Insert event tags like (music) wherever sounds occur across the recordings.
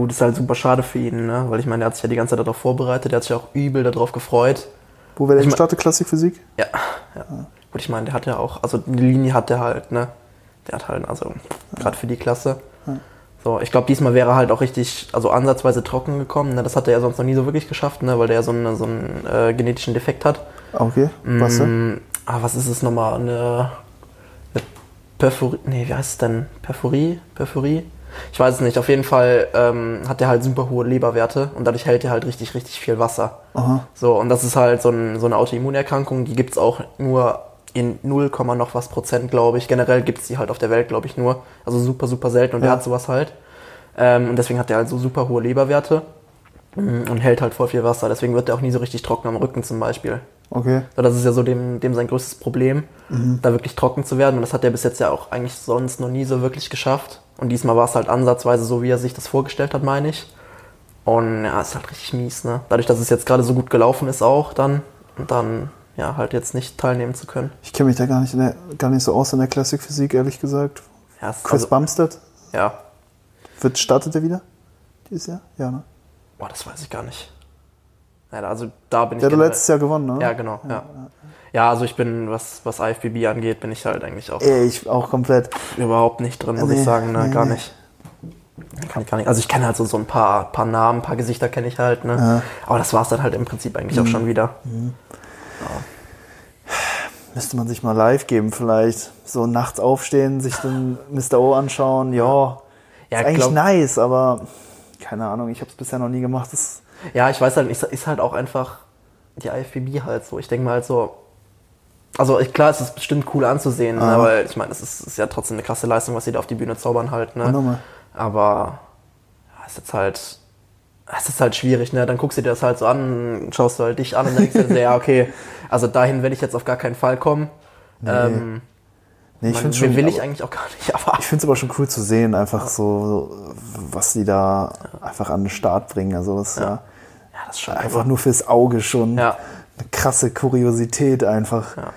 Ja gut, ist halt super schade für ihn, ne? weil ich meine, er hat sich ja die ganze Zeit darauf vorbereitet, er hat sich auch übel darauf gefreut. Wo wäre der Ich mein- gestartet? Klassikphysik? Ja, ja. Gut, ich meine, der hat ja auch, also die Linie hat der halt, ne? Der hat halt, also gerade für die Klasse. So, ich glaube, diesmal wäre er halt auch richtig, also ansatzweise trocken gekommen. Ne? Das hat er ja sonst noch nie so wirklich geschafft, ne? weil der ja so, eine, so einen äh, genetischen Defekt hat. Ah, Okay. Was denn? Mm, ah, was ist es nochmal? Eine, eine Perforie, nee, wie heißt es denn? Perforie? Perforie? Ich weiß es nicht. Auf jeden Fall ähm, hat der halt super hohe Leberwerte und dadurch hält er halt richtig, richtig viel Wasser. Aha. So, und das ist halt so, ein, so eine Autoimmunerkrankung, die gibt's auch nur in 0, noch was Prozent, glaube ich. Generell gibt's die halt auf der Welt, glaube ich, nur. Also super, super selten und der Ja. hat sowas halt. Ähm, und deswegen hat der halt so super hohe Leberwerte mm, und hält halt voll viel Wasser. Deswegen wird der auch nie so richtig trocken am Rücken zum Beispiel. Okay. Das ist ja so dem, dem sein größtes Problem, da wirklich trocken zu werden. Und das hat er bis jetzt ja auch eigentlich sonst noch nie so wirklich geschafft. Und diesmal war es halt ansatzweise so, wie er sich das vorgestellt hat, meine ich. Und ja, ist halt richtig mies, ne? Dadurch, dass es jetzt gerade so gut gelaufen ist auch dann und dann ja halt jetzt nicht teilnehmen zu können. Ich kenne mich da gar nicht, der, gar nicht so aus in der Klassikphysik, ehrlich gesagt. Ja, Chris also, Bumstead, ja. wird, startet er wieder? Dieses Jahr? Ja, ne? Boah, das weiß ich gar nicht. Ja, also da bin ich Der hat letztes Jahr gewonnen, ne? Ja, genau, ja. Ja, also ich bin, was, was IFBB angeht, bin ich halt eigentlich auch Ey, ich auch komplett. überhaupt nicht drin, muss Nee, ich sagen, ne? nee, gar nee. nicht. Kann ich gar nicht. Also ich kenne halt so, so ein paar, paar Namen, ein paar Gesichter kenne ich halt, ne? Aber das war es dann halt im Prinzip eigentlich Mhm. auch schon wieder. Müsste man sich mal live geben, vielleicht. So nachts aufstehen, sich den Mr. O anschauen. Ja, Ja, ist eigentlich glaub- nice, aber keine Ahnung, ich habe es bisher noch nie gemacht. Das, Ja, ich weiß halt, nicht, ist halt auch einfach die IFBB halt so. Ich denke mal halt so. Also ich, klar, es ist bestimmt cool anzusehen, ne? Ah. weil ich meine, es ist, ist ja trotzdem eine krasse Leistung, was sie da auf die Bühne zaubern halt. Ne? Aber ja, ist jetzt halt, es ist halt schwierig, ne? Dann guckst du dir das halt so an, schaust du halt dich an und denkst dir, ja, okay, (laughs) also dahin werde ich jetzt auf gar keinen Fall kommen. Ähm, nee, ich finde schon. will ich aber- eigentlich auch gar nicht, (laughs) aber Ich finde es aber schon cool zu sehen, einfach so, was die da einfach an den Start bringen. Also das ist ja, ja, ist schon einfach nur fürs Auge schon Ja. eine krasse Kuriosität einfach. Ja,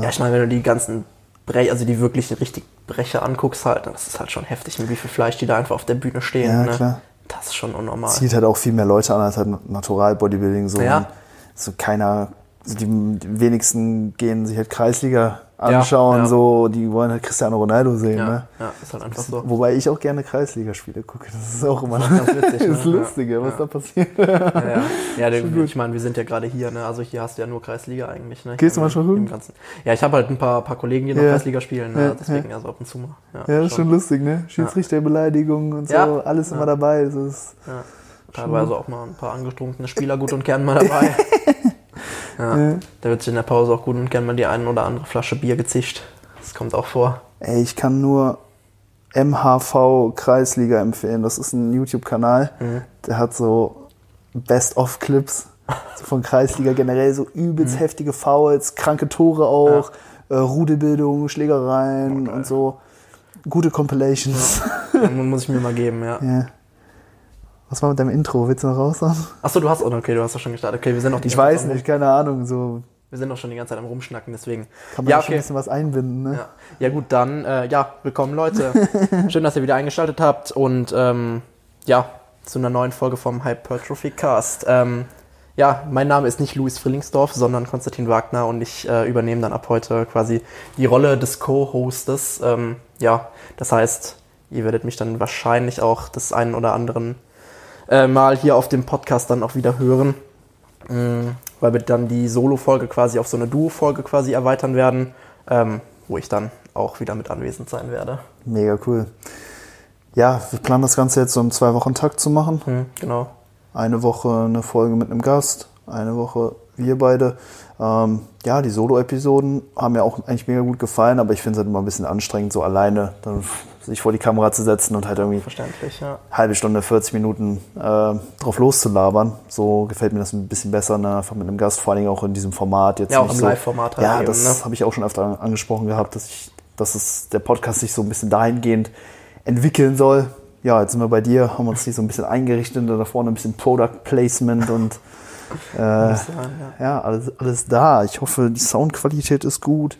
ja ich meine, wenn du die ganzen Bre also die wirklich richtig Brecher anguckst halt, das ist halt schon heftig, mit wie viel Fleisch die da einfach auf der Bühne stehen. Ja, ne? klar. Das ist schon unnormal. Zieht halt auch viel mehr Leute an als halt Natural Bodybuilding. So, Ja. So keiner, also die wenigsten gehen sich halt Kreisliga anschauen, ja. so, die wollen halt Cristiano Ronaldo sehen. Ja, Ne? ja, ist halt einfach so. Wobei ich auch gerne Kreisligaspiele gucke. Das ist auch immer ganz witzig, (laughs) ne? das Lustige, was Ja. da passiert. Ja, ja. ja der, (laughs) ich meine, wir sind ja gerade hier, ne? Also hier hast du ja nur Kreisliga eigentlich, ne? Gehst du im gucken? Ganzen. Ja, ich habe halt ein paar, paar Kollegen, die noch Ja. Kreisliga spielen, ne? Ja, deswegen ja. so ab und zu mal. Ja, das ist schon lustig, ne? Schiedsrichterbeleidigungen und so, Ja. alles immer dabei. Das ist, Ja. Teilweise auch mal ein paar angetrunkene Spieler gut und gern mal dabei. (laughs) ja. Da wird sich in der Pause auch gut und gern mal die eine oder andere Flasche Bier gezischt. Das kommt auch vor. ey, ich kann nur MHV Kreisliga empfehlen. Das ist ein YouTube-Kanal, Mhm. der hat so Best-of-Clips so (laughs) von Kreisliga generell, so Mhm. übelst heftige Fouls, kranke Tore auch, äh, Rudelbildung, Schlägereien Oh, und so. Gute Compilations. Dann muss ich mir mal geben, ja. (laughs) Ja. Was war mit deinem Intro? Willst du noch raushauen? Achso, du hast, oh, okay, du hast doch schon gestartet. Okay, wir sind noch die Ich ganze weiß Zeit nicht, keine Ahnung. So Wir sind doch schon die ganze Zeit am Rumschnacken, deswegen. kann man ja, ja schon ein okay. bisschen was einbinden. Ne? Ja. ja gut, dann, äh, ja, willkommen Leute. (laughs) Schön, dass ihr wieder eingeschaltet habt und ähm, ja, zu einer neuen Folge vom Hypertrophy Cast. Ähm, ja, mein Name ist nicht Luis Frillingsdorf, sondern Konstantin Wagner und ich äh, übernehme dann ab heute quasi die Rolle des Co-Hostes. Ähm, ja, das heißt, ihr werdet mich dann wahrscheinlich auch des einen oder anderen äh, Mal hier auf dem Podcast dann auch wieder hören. Mm, weil wir dann die Solo-Folge quasi auf so eine Duo-Folge quasi erweitern werden, ähm, wo ich dann auch wieder mit anwesend sein werde. Mega cool. Ja, wir planen das Ganze jetzt so im Zwei-Wochen-Takt zu machen. Hm, genau. Eine Woche eine Folge mit einem Gast, eine Woche wir beide. Ähm, ja, die Solo-Episoden haben mir auch eigentlich mega gut gefallen, aber ich finde es halt immer ein bisschen anstrengend, so alleine dann sich vor die Kamera zu setzen und halt irgendwie Verständlich, ja. halbe Stunde, 40 Minuten äh, drauf loszulabern. So gefällt mir das ein bisschen besser, ne? einfach mit einem Gast, vor allem auch in diesem Format. Jetzt Ja, auch im so, Live-Format halt Ja, eben, das ne? habe ich auch schon öfter angesprochen gehabt, dass ich, dass es der Podcast sich so ein bisschen dahingehend entwickeln soll. Ja, jetzt sind wir bei dir, haben uns hier so ein bisschen eingerichtet, da vorne ein bisschen Product Placement und (laughs) äh, ja. ja, alles, alles da. Ich hoffe, die Soundqualität ist gut,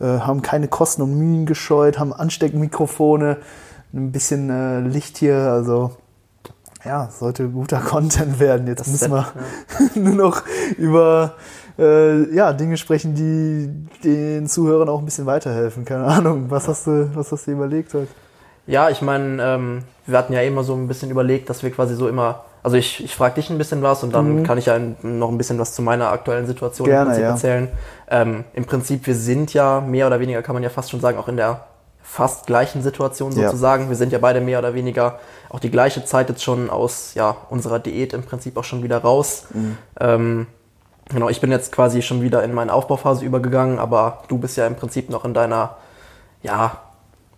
äh, haben keine Kosten und Mühen gescheut, haben Ansteckmikrofone, ein bisschen äh, Licht hier, also ja, sollte guter (laughs) Content werden. Jetzt Das müssen wir (laughs) nur noch über äh, ja, Dinge sprechen, die den Zuhörern auch ein bisschen weiterhelfen. Keine Ahnung, was hast du, was hast du überlegt heute? Ja, ich meine, ähm, wir hatten ja immer so ein bisschen überlegt, dass wir quasi so immer, also ich, ich frage dich ein bisschen was und dann kann ich ja noch ein bisschen was zu meiner aktuellen Situation Gerne, ja. erzählen. Ähm, Im Prinzip, wir sind ja mehr oder weniger, kann man ja fast schon sagen, auch in der fast gleichen Situation Ja. sozusagen. Wir sind ja beide mehr oder weniger auch die gleiche Zeit jetzt schon aus ja, unserer Diät im Prinzip auch schon wieder raus. Ähm, genau, ich bin jetzt quasi schon wieder in meine Aufbauphase übergegangen, aber du bist ja im Prinzip noch in deiner, ja,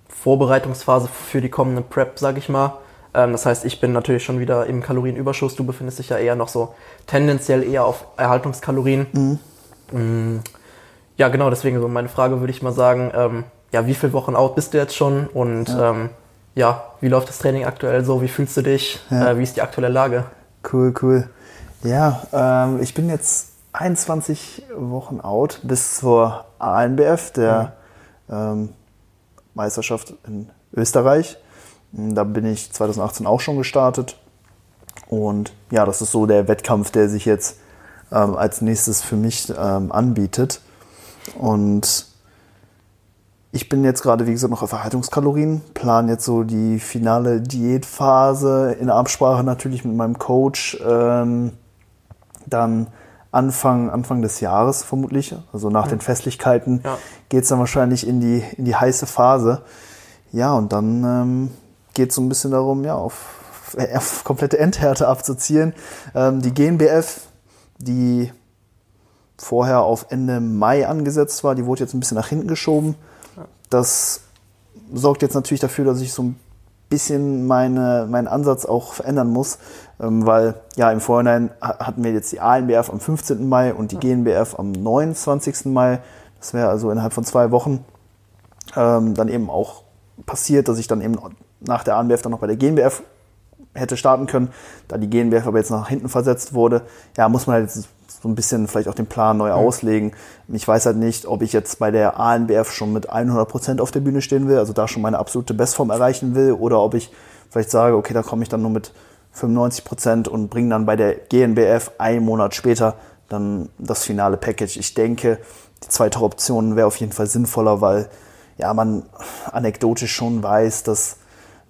Vorbereitungsphase für die kommende Prep, sag ich mal. Ähm, das heißt, ich bin natürlich schon wieder im Kalorienüberschuss. Du befindest dich ja eher noch so tendenziell eher auf Erhaltungskalorien. Mm, Ja, genau, deswegen so meine Frage würde ich mal sagen, ähm, ja, wie viele Wochen out bist du jetzt schon und ja, ähm, ja wie läuft das Training aktuell so? Wie fühlst du dich? Ja. Äh, wie ist die aktuelle Lage? Cool, cool. Ja, ähm, ich bin jetzt 21 Wochen out bis zur ANBF, der ähm, Meisterschaft in Österreich. Da bin ich 2018 auch schon gestartet. Und ja, das ist so der Wettkampf, der sich jetzt ähm, als nächstes für mich ähm, anbietet. Und ich bin jetzt gerade, wie gesagt, noch auf Erhaltungskalorien, plan jetzt so die finale Diätphase in Absprache natürlich mit meinem Coach. Ähm, dann Anfang, Anfang des Jahres vermutlich, also nach den Festlichkeiten, Ja. geht's dann wahrscheinlich in die, in die heiße Phase. Ja, und dann ähm, geht es so ein bisschen darum, ja, auf, auf komplette Endhärte abzuzielen. Ähm, die GNBF, die vorher auf Ende Mai angesetzt war, die wurde jetzt ein bisschen nach hinten geschoben. Das sorgt jetzt natürlich dafür, dass ich so ein bisschen meine, meinen Ansatz auch verändern muss, ähm, weil ja im Vorhinein ha- hatten wir jetzt die ANBF am 15. Mai und die GNBF am 29. Mai. Das wäre also innerhalb von zwei Wochen ähm, dann eben auch passiert, dass ich dann eben nach der ANBF dann noch bei der GNBF hätte starten können. Da die GNBF aber jetzt nach hinten versetzt wurde, ja, muss man halt so ein bisschen vielleicht auch den Plan neu auslegen. Ich weiß halt nicht, ob ich jetzt bei der ANBF schon mit 100% auf der Bühne stehen will, also da schon meine absolute Bestform erreichen will, oder ob ich vielleicht sage, okay, da komme ich dann nur mit 95% und bringe dann bei der GNBF einen Monat später dann das finale Package. Ich denke, die zweite Option wäre auf jeden Fall sinnvoller, weil ja, man anekdotisch schon weiß, dass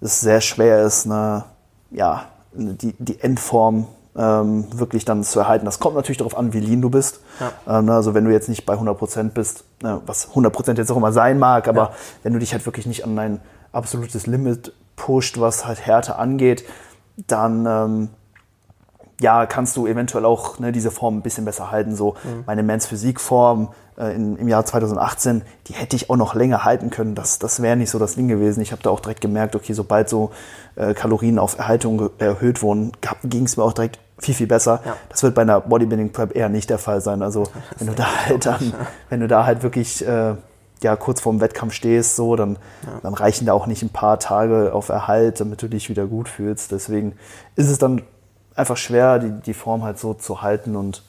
es sehr schwer ist, eine, ja, die, die Endform ähm, wirklich dann zu erhalten. Das kommt natürlich darauf an, wie lean du bist. Ja. Ähm, ne, also wenn du jetzt nicht bei 100% bist, ne, was 100% jetzt auch immer sein mag, aber Ja. wenn du dich halt wirklich nicht an dein absolutes Limit pusht, was halt Härte angeht, dann ähm, ja, kannst du eventuell auch ne, diese Form ein bisschen besser halten. So meine Men's Physik-Form äh, in, im Jahr 2018, die hätte ich auch noch länger halten können. Das, das wäre nicht so das Ding gewesen. Ich habe da auch direkt gemerkt, okay, sobald so äh, Kalorien auf Erhaltung erhöht wurden, ging es mir auch direkt viel, viel besser. Ja. Das wird bei einer Bodybuilding Prep eher nicht der Fall sein. Also (laughs) wenn du da halt dann, wenn du da halt wirklich äh, ja, kurz vorm Wettkampf stehst, so, dann, dann reichen da auch nicht ein paar Tage auf Erhalt, damit du dich wieder gut fühlst. Deswegen ist es dann einfach schwer, die, die Form halt so zu halten. Und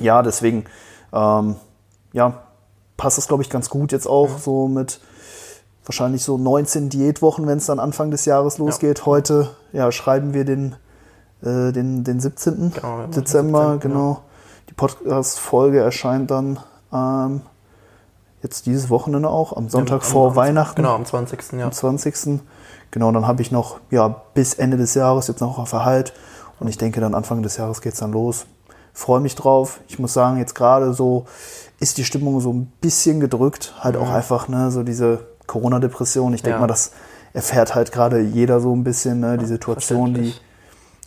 ja, deswegen ähm, ja, passt das, glaube ich, ganz gut jetzt auch so mit wahrscheinlich so 19 Diätwochen, wenn es dann Anfang des Jahres losgeht. Heute ja, schreiben wir den, äh, den, den 17. Genau, Dezember, 17., genau. Die Podcast-Folge erscheint dann ähm, jetzt dieses Wochenende auch, am Sonntag Am- vor am- Weihnachten Genau, am 20. Ja. am 20. Genau, dann habe ich noch ja, bis Ende des Jahres jetzt noch auf Erhalt. Und ich denke, dann Anfang des Jahres geht es dann los. Freue mich drauf. Ich muss sagen, jetzt gerade so ist die Stimmung so ein bisschen gedrückt. Halt auch einfach ne, so diese Corona-Depression. Ich denke Ja. mal, das erfährt halt gerade jeder so ein bisschen. Ne? Die Situation, die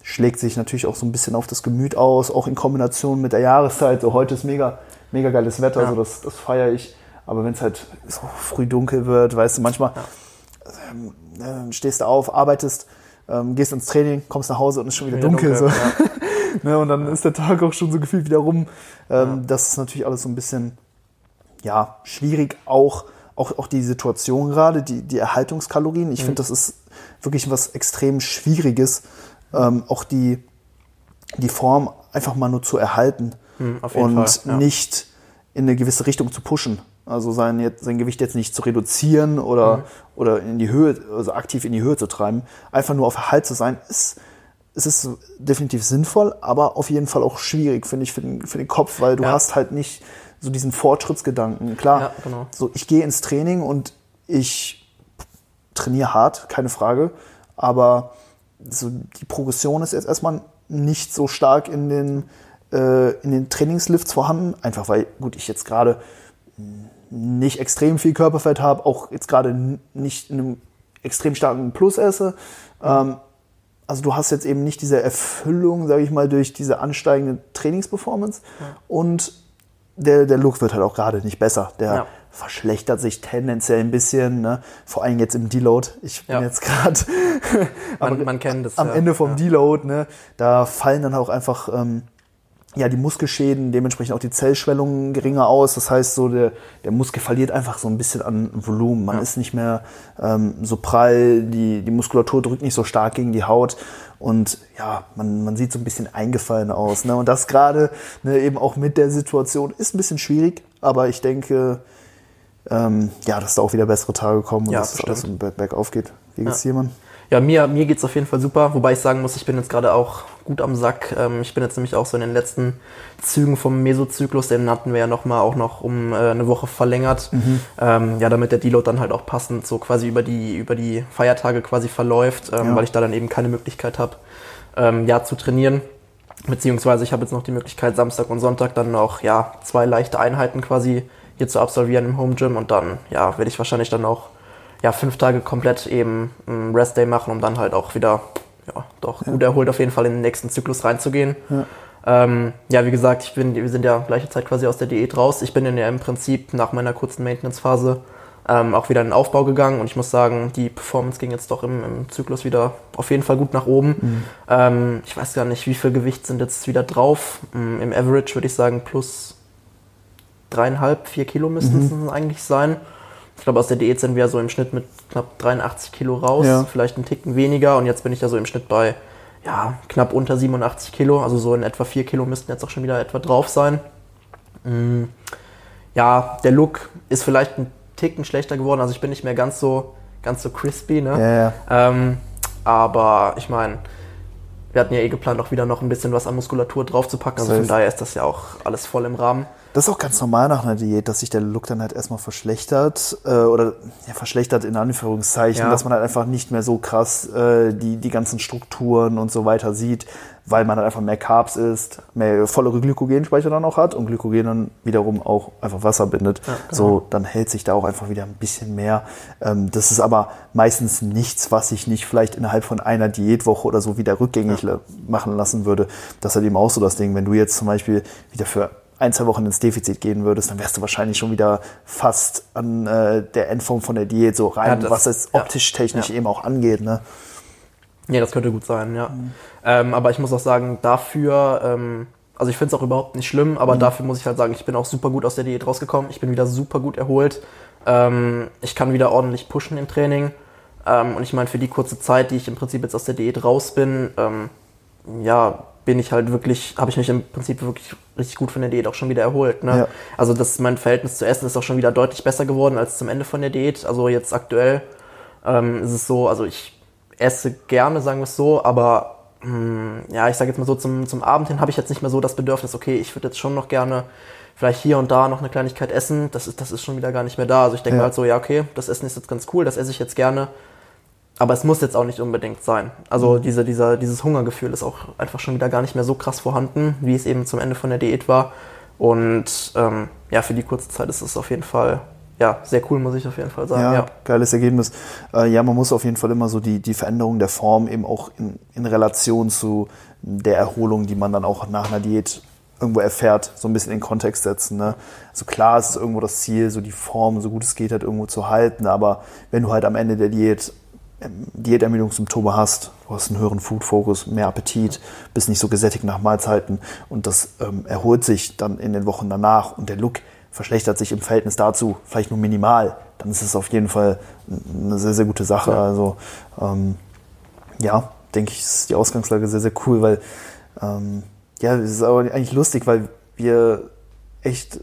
schlägt sich natürlich auch so ein bisschen auf das Gemüt aus, auch in Kombination mit der Jahreszeit. So heute ist mega, mega geiles Wetter, Ja. also das, das feiere ich. Aber wenn es halt so früh dunkel wird, weißt du, manchmal ähm, äh, stehst du auf, arbeitest, ähm, gehst ins Training, kommst nach Hause und ist schon wieder, Wieder dunkel. dunkel, so. Ne, und dann ist der Tag auch schon so gefühlt wieder rum. Ähm, Das ist natürlich alles so ein bisschen ja, schwierig, auch, auch, auch die Situation gerade, die, die Erhaltungskalorien. Ich finde, das ist wirklich was extrem Schwieriges, ähm, auch die, die Form einfach mal nur zu erhalten Hm, jeden und Fall, ja. nicht in eine gewisse Richtung zu pushen. Also sein, sein Gewicht jetzt nicht zu reduzieren oder, Mhm. oder in die Höhe, also aktiv in die Höhe zu treiben. Einfach nur auf Erhalt zu sein, ist, es ist definitiv sinnvoll, aber auf jeden Fall auch schwierig, finde ich, für den, für den Kopf, weil du Ja. hast halt nicht so diesen Fortschrittsgedanken. Klar, Ja, genau. so ich gehe ins Training und ich trainiere hart, keine Frage, aber so die Progression ist jetzt erstmal nicht so stark in den, äh, in den Trainingslifts vorhanden, einfach weil, gut, ich jetzt gerade nicht extrem viel Körperfett habe, auch jetzt gerade nicht in einem extrem starken Plus esse. Ähm, also du hast jetzt eben nicht diese Erfüllung, sage ich mal, durch diese ansteigende Trainingsperformance und der, der Look wird halt auch gerade nicht besser. Der Ja. verschlechtert sich tendenziell ein bisschen, ne? vor allem jetzt im Deload. Ich bin Ja. jetzt gerade Man, (laughs) man kennt das. am ja. Ende vom ja. Deload, ne, da fallen dann auch einfach ähm, ja, die Muskelschäden, dementsprechend auch die Zellschwellungen geringer aus. Das heißt, so der, der Muskel verliert einfach so ein bisschen an Volumen. Man Ja. ist nicht mehr ähm, so prall, die, die Muskulatur drückt nicht so stark gegen die Haut. Und ja, man, man sieht so ein bisschen eingefallen aus. Ne? Und das gerade ne, eben auch mit der Situation ist ein bisschen schwierig, aber ich denke, ähm, ja, dass da auch wieder bessere Tage kommen und Ja, dass es alles bergauf geht. Wie geht's Ja. dir, Mann? Ja, mir, mir geht's auf jeden Fall super, wobei ich sagen muss, ich bin jetzt gerade auch gut am Sack. Ähm, ich bin jetzt nämlich auch so in den letzten Zügen vom Mesozyklus, den hatten wir ja nochmal auch noch um äh, eine Woche verlängert. Ähm, ja, damit der Deload dann halt auch passend so quasi über die, über die Feiertage quasi verläuft, ähm, Ja. weil ich da dann eben keine Möglichkeit habe, ähm, ja, zu trainieren. Beziehungsweise ich habe jetzt noch die Möglichkeit, Samstag und Sonntag dann noch ja, zwei leichte Einheiten quasi hier zu absolvieren im Home Gym und dann ja, werde ich wahrscheinlich dann auch ja, fünf Tage komplett eben einen Rest Day machen, um dann halt auch wieder ja, doch gut erholt auf jeden Fall in den nächsten Zyklus reinzugehen. Ja. Ähm, ja, wie gesagt, ich bin, wir sind ja gleiche Zeit quasi aus der Diät raus. Ich bin in ja im Prinzip nach meiner kurzen Maintenance-Phase ähm, auch wieder in den Aufbau gegangen und ich muss sagen, die Performance ging jetzt doch im, im Zyklus wieder auf jeden Fall gut nach oben. Ähm, ich weiß gar nicht, wie viel Gewicht sind jetzt wieder drauf. Ähm, Im Average würde ich sagen plus dreieinhalb, vier Kilo müssten es eigentlich sein. Ich glaube, aus der Diät sind wir so im Schnitt mit knapp 83 Kilo raus, Ja. vielleicht einen Ticken weniger und jetzt bin ich ja so im Schnitt bei ja, knapp unter 87 Kilo, also so in etwa 4 Kilo müssten jetzt auch schon wieder etwa drauf sein. Mm, Ja, der Look ist vielleicht ein Ticken schlechter geworden, also ich bin nicht mehr ganz so, ganz so crispy, ne? Ja, ja. Ähm, aber ich meine, wir hatten ja eh geplant, auch wieder noch ein bisschen was an Muskulatur draufzupacken, also von daher ist das ja auch alles voll im Rahmen. Das ist auch ganz normal nach einer Diät, dass sich der Look dann halt erstmal verschlechtert äh, oder ja, verschlechtert in Anführungszeichen, Ja. dass man halt einfach nicht mehr so krass äh, die, die ganzen Strukturen und so weiter sieht, weil man halt einfach mehr Carbs isst, mehr vollere Glykogenspeicher dann auch hat und Glykogen dann wiederum auch einfach Wasser bindet. Ja, genau. So, dann hält sich da auch einfach wieder ein bisschen mehr. Ähm, das ist aber meistens nichts, was sich nicht vielleicht innerhalb von einer Diätwoche oder so wieder rückgängig machen lassen würde. Das ist halt eben auch so das Ding, wenn du jetzt zum Beispiel wieder für ein, zwei Wochen ins Defizit gehen würdest, dann wärst du wahrscheinlich schon wieder fast an äh, der Endform von der Diät so rein, Ja, das- was es ja. optisch technisch Ja. eben auch angeht. Ne? Ja, das könnte gut sein, ja. Ähm, aber ich muss auch sagen, dafür, ähm, also ich finde es auch überhaupt nicht schlimm, aber dafür muss ich halt sagen, ich bin auch super gut aus der Diät rausgekommen. Ich bin wieder super gut erholt. Ähm, ich kann wieder ordentlich pushen im Training. Ähm, und ich meine, für die kurze Zeit, die ich im Prinzip jetzt aus der Diät raus bin, ähm, ja, bin ich halt wirklich, habe ich mich im Prinzip wirklich richtig gut von der Diät auch schon wieder erholt. Ne? Ja. Also das mein Verhältnis zu Essen ist auch schon wieder deutlich besser geworden als zum Ende von der Diät. Also jetzt aktuell ähm, ist es so, also ich esse gerne, sagen wir es so, aber mh, ja, ich sage jetzt mal so, zum, zum Abend hin habe ich jetzt nicht mehr so das Bedürfnis, okay, ich würde jetzt schon noch gerne vielleicht hier und da noch eine Kleinigkeit essen. Das ist, das ist schon wieder gar nicht mehr da. Also ich denke Ja. halt so, ja, okay, das Essen ist jetzt ganz cool, das esse ich jetzt gerne. Aber es muss jetzt auch nicht unbedingt sein. Also Mhm. diese, dieser, dieses Hungergefühl ist auch einfach schon wieder gar nicht mehr so krass vorhanden, wie es eben zum Ende von der Diät war. Und ähm, ja, für die kurze Zeit ist es auf jeden Fall ja, sehr cool, muss ich auf jeden Fall sagen. Ja, Ja, geiles Ergebnis. Äh, ja, man muss auf jeden Fall immer so die, die Veränderung der Form eben auch in, in Relation zu der Erholung, die man dann auch nach einer Diät irgendwo erfährt, so ein bisschen in Kontext setzen. Ne? Also klar ist es irgendwo das Ziel, so die Form, so gut es geht, halt irgendwo zu halten, aber wenn du halt am Ende der Diät Diätermüdungssymptome hast, du hast einen höheren Food-Fokus, mehr Appetit, bist nicht so gesättigt nach Mahlzeiten und das ähm, erholt sich dann in den Wochen danach und der Look verschlechtert sich im Verhältnis dazu vielleicht nur minimal, dann ist es auf jeden Fall eine sehr, sehr gute Sache. Ja. Also ähm, ja, denke ich, ist die Ausgangslage sehr, sehr cool, weil ähm, ja, es ist aber eigentlich lustig, weil wir echt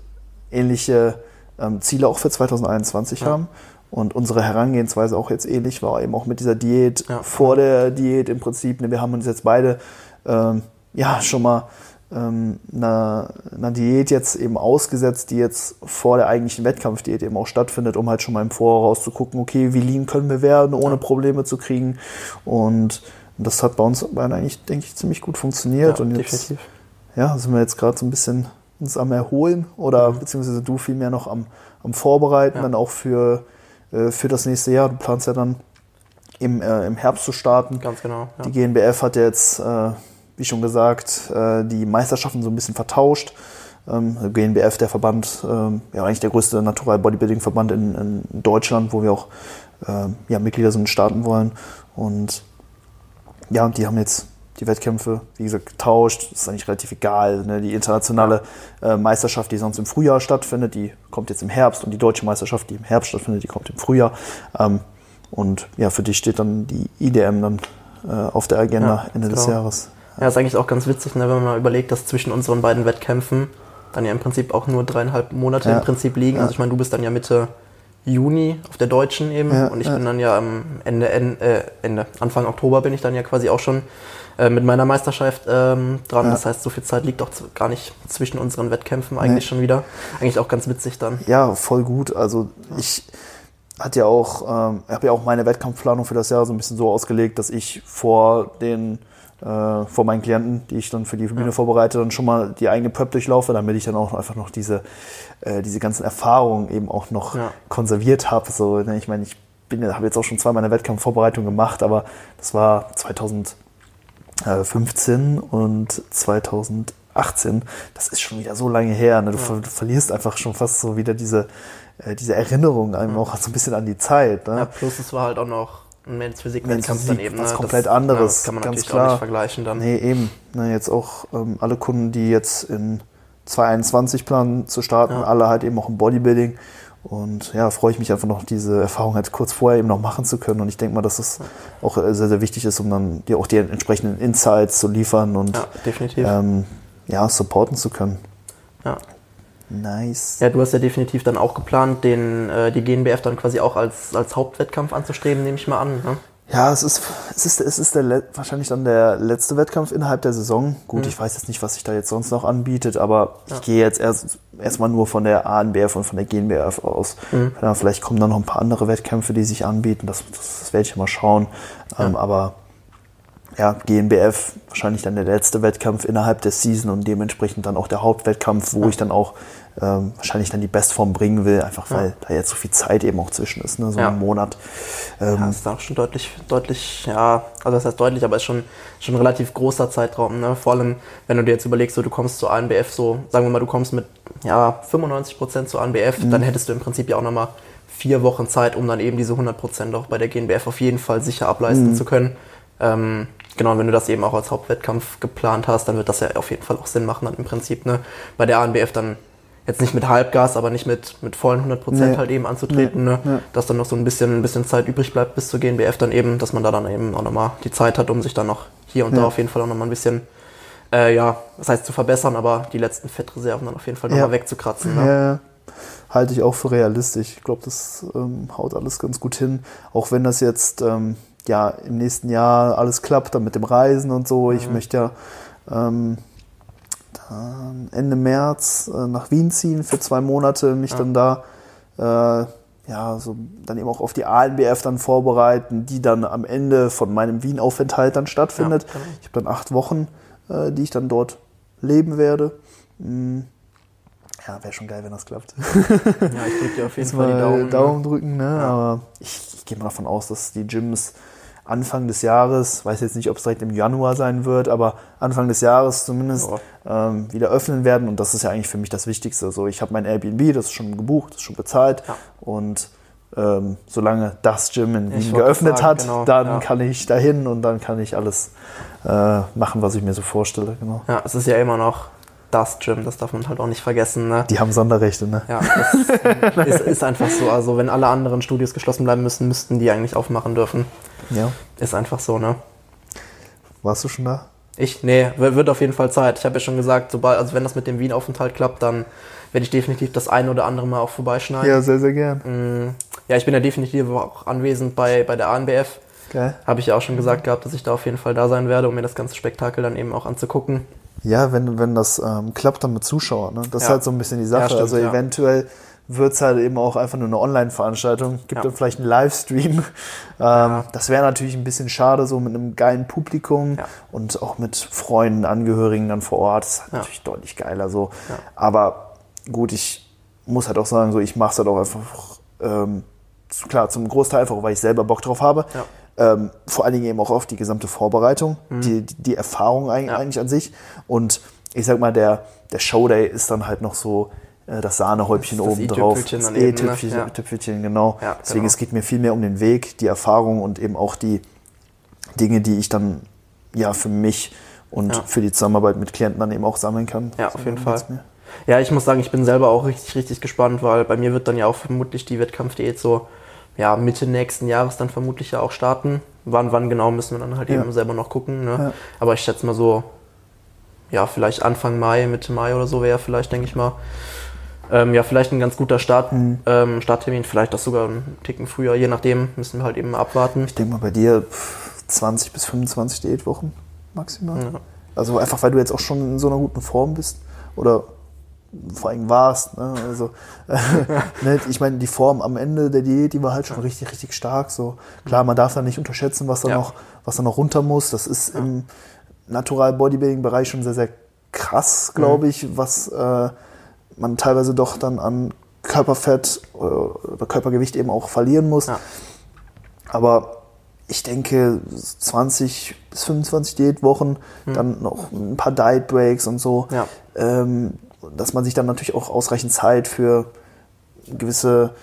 ähnliche ähm, Ziele auch für 2021 Ja. haben. Und unsere Herangehensweise auch jetzt ähnlich war, eben auch mit dieser Diät, Ja. vor der Diät im Prinzip. ne, Wir haben uns jetzt beide ähm, ja schon mal ähm, einer, einer Diät jetzt eben ausgesetzt, die jetzt vor der eigentlichen Wettkampfdiät eben auch stattfindet, um halt schon mal im Voraus zu gucken, okay, wie lean können wir werden, ohne Probleme zu kriegen. Und das hat bei uns beiden eigentlich, denke ich, ziemlich gut funktioniert. Ja, und jetzt definitiv. ja, sind wir jetzt gerade so ein bisschen uns am Erholen oder beziehungsweise du vielmehr noch am, am Vorbereiten, Ja. dann auch für, äh, für das nächste Jahr. Du planst ja dann im, äh, im Herbst zu starten. Ganz genau. Ja. Die GNBF hat ja jetzt, äh, wie schon gesagt, äh, die Meisterschaften so ein bisschen vertauscht. Ähm, GNBF, der Verband, ähm, ja eigentlich der größte Natural Bodybuilding Verband in, in Deutschland, wo wir auch ähm, ja, Mitglieder sind, starten wollen. Und ja, die haben jetzt die Wettkämpfe, wie gesagt, getauscht. Das ist eigentlich relativ egal. Ne? Die internationale äh, Meisterschaft, die sonst im Frühjahr stattfindet, die kommt jetzt im Herbst. Und die deutsche Meisterschaft, die im Herbst stattfindet, die kommt im Frühjahr. Ähm, und ja, für dich steht dann die IDM dann äh, auf der Agenda Ja, Ende des genau. Jahres. Ja, ist eigentlich auch ganz witzig, ne, wenn man mal überlegt, dass zwischen unseren beiden Wettkämpfen dann ja im Prinzip auch nur dreieinhalb Monate Ja. im Prinzip liegen. Ja. Also ich meine, du bist dann ja Mitte Juni auf der Deutschen eben und ich bin dann ja am Ende, Ende, äh, Ende, Anfang Oktober bin ich dann ja quasi auch schon äh, mit meiner Meisterschaft ähm, dran. Ja. Das heißt, so viel Zeit liegt auch z- gar nicht zwischen unseren Wettkämpfen eigentlich Nee. schon wieder. Eigentlich auch ganz witzig dann. Ja, voll gut. Also ich hatte ja auch, ähm, habe ja auch meine Wettkampfplanung für das Jahr so ein bisschen so ausgelegt, dass ich vor den äh, vor meinen Klienten, die ich dann für die Bühne vorbereite, dann schon mal die eigene Prep durchlaufe, damit ich dann auch einfach noch diese, äh, diese ganzen Erfahrungen eben auch noch Ja. konserviert habe. So, ne, ich meine, ich bin, ja- habe jetzt auch schon zweimal eine Wettkampfvorbereitung gemacht, aber das war 2015 und 2018. Das ist schon wieder so lange her. Ne? Du, ver du verlierst einfach schon fast so wieder diese, äh, diese Erinnerung einem auch so ein bisschen an die Zeit. Ne? Ja, plus es war halt auch noch ein Men's Physik Men's Wettkampf dann eben. was ne? komplett das, anderes, Ja, kann man ganz natürlich klar. auch nicht vergleichen dann. Nee, eben. Ne, jetzt auch ähm, alle Kunden, die jetzt in 2021 planen zu starten, Ja. alle halt eben auch im Bodybuilding. Und ja, freue ich mich einfach noch, diese Erfahrung halt kurz vorher eben noch machen zu können. Und ich denke mal, dass es auch äh, sehr, sehr wichtig ist, um dann dir auch die entsprechenden Insights zu liefern und Ja, ähm, ja, supporten zu können. Ja. Nice. Ja, du hast ja definitiv dann auch geplant, den, äh, die GNBF dann quasi auch als, als Hauptwettkampf anzustreben, nehme ich mal an. Ne? Ja, es ist, es ist, es ist der, wahrscheinlich dann der letzte Wettkampf innerhalb der Saison. Gut, Mhm. ich weiß jetzt nicht, was sich da jetzt sonst noch anbietet, aber ich gehe jetzt erst erstmal nur von der ANBF und von der GNBF aus. Mhm. Ja, vielleicht kommen dann noch ein paar andere Wettkämpfe, die sich anbieten. Das, das, das werde ich mal schauen. Ähm, aber ja, GNBF wahrscheinlich dann der letzte Wettkampf innerhalb der Season und dementsprechend dann auch der Hauptwettkampf, wo ich dann auch ähm, wahrscheinlich dann die Bestform bringen will, einfach weil da jetzt so viel Zeit eben auch zwischen ist, ne? so Ja. ein Monat. Ähm, Ja, das ist auch schon deutlich, deutlich, ja, also das heißt deutlich, aber ist schon, schon ein relativ großer Zeitraum, ne? Vor allem, wenn du dir jetzt überlegst, so, du kommst zur ANBF, so, sagen wir mal, du kommst mit, ja, 95% zur ANBF, Mhm. dann hättest du im Prinzip ja auch nochmal vier Wochen Zeit, um dann eben diese 100% auch bei der GNBF auf jeden Fall sicher ableisten Mhm. zu können. Ähm, genau, und wenn du das eben auch als Hauptwettkampf geplant hast, dann wird das ja auf jeden Fall auch Sinn machen, dann im Prinzip, ne? Bei der ANBF dann jetzt nicht mit Halbgas, aber nicht mit, mit vollen 100% Nee. halt eben anzutreten, Nee, ne? ja. dass dann noch so ein bisschen, ein bisschen Zeit übrig bleibt bis zur GNBF dann eben, dass man da dann eben auch nochmal die Zeit hat, um sich dann noch hier und da Ja. auf jeden Fall auch nochmal ein bisschen, äh, ja, das heißt zu verbessern, aber die letzten Fettreserven dann auf jeden Fall nochmal Ja. wegzukratzen. Ne? Ja, halte ich auch für realistisch. Ich glaube, das ähm, haut alles ganz gut hin. Auch wenn das jetzt ähm, ja im nächsten Jahr alles klappt, dann mit dem Reisen und so. Ich möchte ja ähm, Ende März äh, nach Wien ziehen für zwei Monate, mich dann da äh, ja, so dann eben auch auf die ANBF dann vorbereiten, die dann am Ende von meinem Wien-Aufenthalt dann stattfindet. Ja, genau. Ich habe dann acht Wochen, äh, die ich dann dort leben werde. Mm. Ja, wäre schon geil, wenn das klappt. Ja, ich drücke dir auf (laughs) jeden Fall die Daumen. Daumen, drücken, ne? aber ich, ich gehe mal davon aus, dass die Gyms Anfang des Jahres, weiß jetzt nicht, ob es direkt im Januar sein wird, aber Anfang des Jahres zumindest ähm, wieder öffnen werden und das ist ja eigentlich für mich das Wichtigste. So, ich habe mein Airbnb, das ist schon gebucht, das ist schon bezahlt Ja. und ähm, solange das Gym in Wien geöffnet sagen, hat, genau, dann ja. kann ich dahin und dann kann ich alles äh, machen, was ich mir so vorstelle. Genau. Ja, es ist ja immer noch das Gym, das darf man halt auch nicht vergessen. Ne? Die haben Sonderrechte, ne? Ja, das (laughs) ist, ist einfach so. Also wenn alle anderen Studios geschlossen bleiben müssen, müssten die eigentlich aufmachen dürfen. Ja. Ist einfach so, ne? Warst du schon da? Ich? Nee, wird auf jeden Fall Zeit. Ich habe ja schon gesagt, sobald, also wenn das mit dem Wien-Aufenthalt klappt, dann werde ich definitiv das ein oder andere Mal auch vorbeischneiden. Ja, sehr, sehr gern. Mm, ja, ich bin ja definitiv auch anwesend bei, bei der ANBF. Geil. Habe ich ja auch schon gesagt gehabt, dass ich da auf jeden Fall da sein werde, um mir das ganze Spektakel dann eben auch anzugucken. Ja, wenn, wenn das ähm, klappt, dann mit Zuschauern. Ne? Das ja. ist halt so ein bisschen die Sache. Ja, stimmt, also eventuell wird es halt eben auch einfach nur eine Online-Veranstaltung. Gibt ja. dann vielleicht einen Livestream. (laughs) Ähm, das wäre natürlich ein bisschen schade, so mit einem geilen Publikum und auch mit Freunden, Angehörigen dann vor Ort. Das ist halt natürlich deutlich geiler so. Aber gut, ich muss halt auch sagen, so ich mache es halt auch einfach ähm, klar zum Großteil einfach, weil ich selber Bock drauf habe. Ähm, vor allen Dingen eben auch auf die gesamte Vorbereitung, mhm. die, die Erfahrung eigentlich an sich. Und ich sag mal, der, der Showday ist dann halt noch so äh, das Sahnehäubchen das oben drauf. Das E-Tüpfelchen, ne? ja. genau. Ja, Deswegen genau. es geht mir viel mehr um den Weg, die Erfahrung und eben auch die Dinge, die ich dann ja für mich und ja. für die Zusammenarbeit mit Klienten dann eben auch sammeln kann. Ja, auf jeden Fall. Ja, ich muss sagen, ich bin selber auch richtig, richtig gespannt, weil bei mir wird dann ja auch vermutlich die Wettkampfdiät so ja, Mitte nächsten Jahres dann vermutlich ja auch starten. Wann, wann genau müssen wir dann halt ja. eben selber noch gucken. Ne? Ja. Aber ich schätze mal so, ja, vielleicht Anfang Mai, Mitte Mai oder so wäre vielleicht, denke ich mal, ähm, ja, vielleicht ein ganz guter Start, mhm. ähm, Starttermin, vielleicht auch sogar einen Ticken früher, je nachdem, müssen wir halt eben abwarten. Ich denke mal bei dir 20 bis 25 Diätwochen maximal. Ja. Also einfach, weil du jetzt auch schon in so einer guten Form bist oder vor allem warst. Ne? Also, (laughs) ne? ich meine, die Form am Ende der Diät, die war halt schon richtig, richtig stark. So klar, man darf da nicht unterschätzen, was da ja. noch, was da noch runter muss. Das ist ja. im Natural Bodybuilding Bereich schon sehr, sehr krass, glaube mhm. ich, was äh, man teilweise doch dann an Körperfett oder Körpergewicht eben auch verlieren muss. Ja. Aber ich denke 20 bis 25 Diätwochen, mhm. dann noch ein paar Diet Breaks und so, ja. ähm, dass man sich dann natürlich auch ausreichend Zeit für gewisse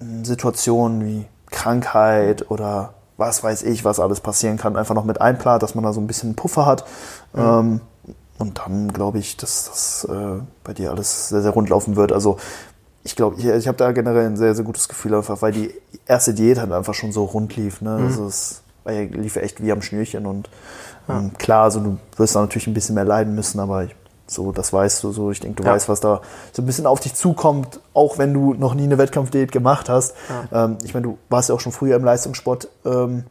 hm, Situationen wie Krankheit oder was weiß ich, was alles passieren kann, einfach noch mit einplant, dass man da so ein bisschen Puffer hat. Mhm. Ähm, und dann glaube ich, dass das äh, bei dir alles sehr, sehr rund laufen wird. Also ich glaube, ich, ich habe da generell ein sehr, sehr gutes Gefühl einfach, weil die erste Diät halt einfach schon so rund lief. Ne? Mhm. Also es lief echt wie am Schnürchen und ja. ähm, klar, also du wirst da natürlich ein bisschen mehr leiden müssen, aber ich, so, das weißt du so. Ich denke, du ja. weißt, was da so ein bisschen auf dich zukommt, auch wenn du noch nie eine Wettkampfdiät gemacht hast. Ja. Ähm, ich meine, du warst ja auch schon früher im Leistungssport ähm,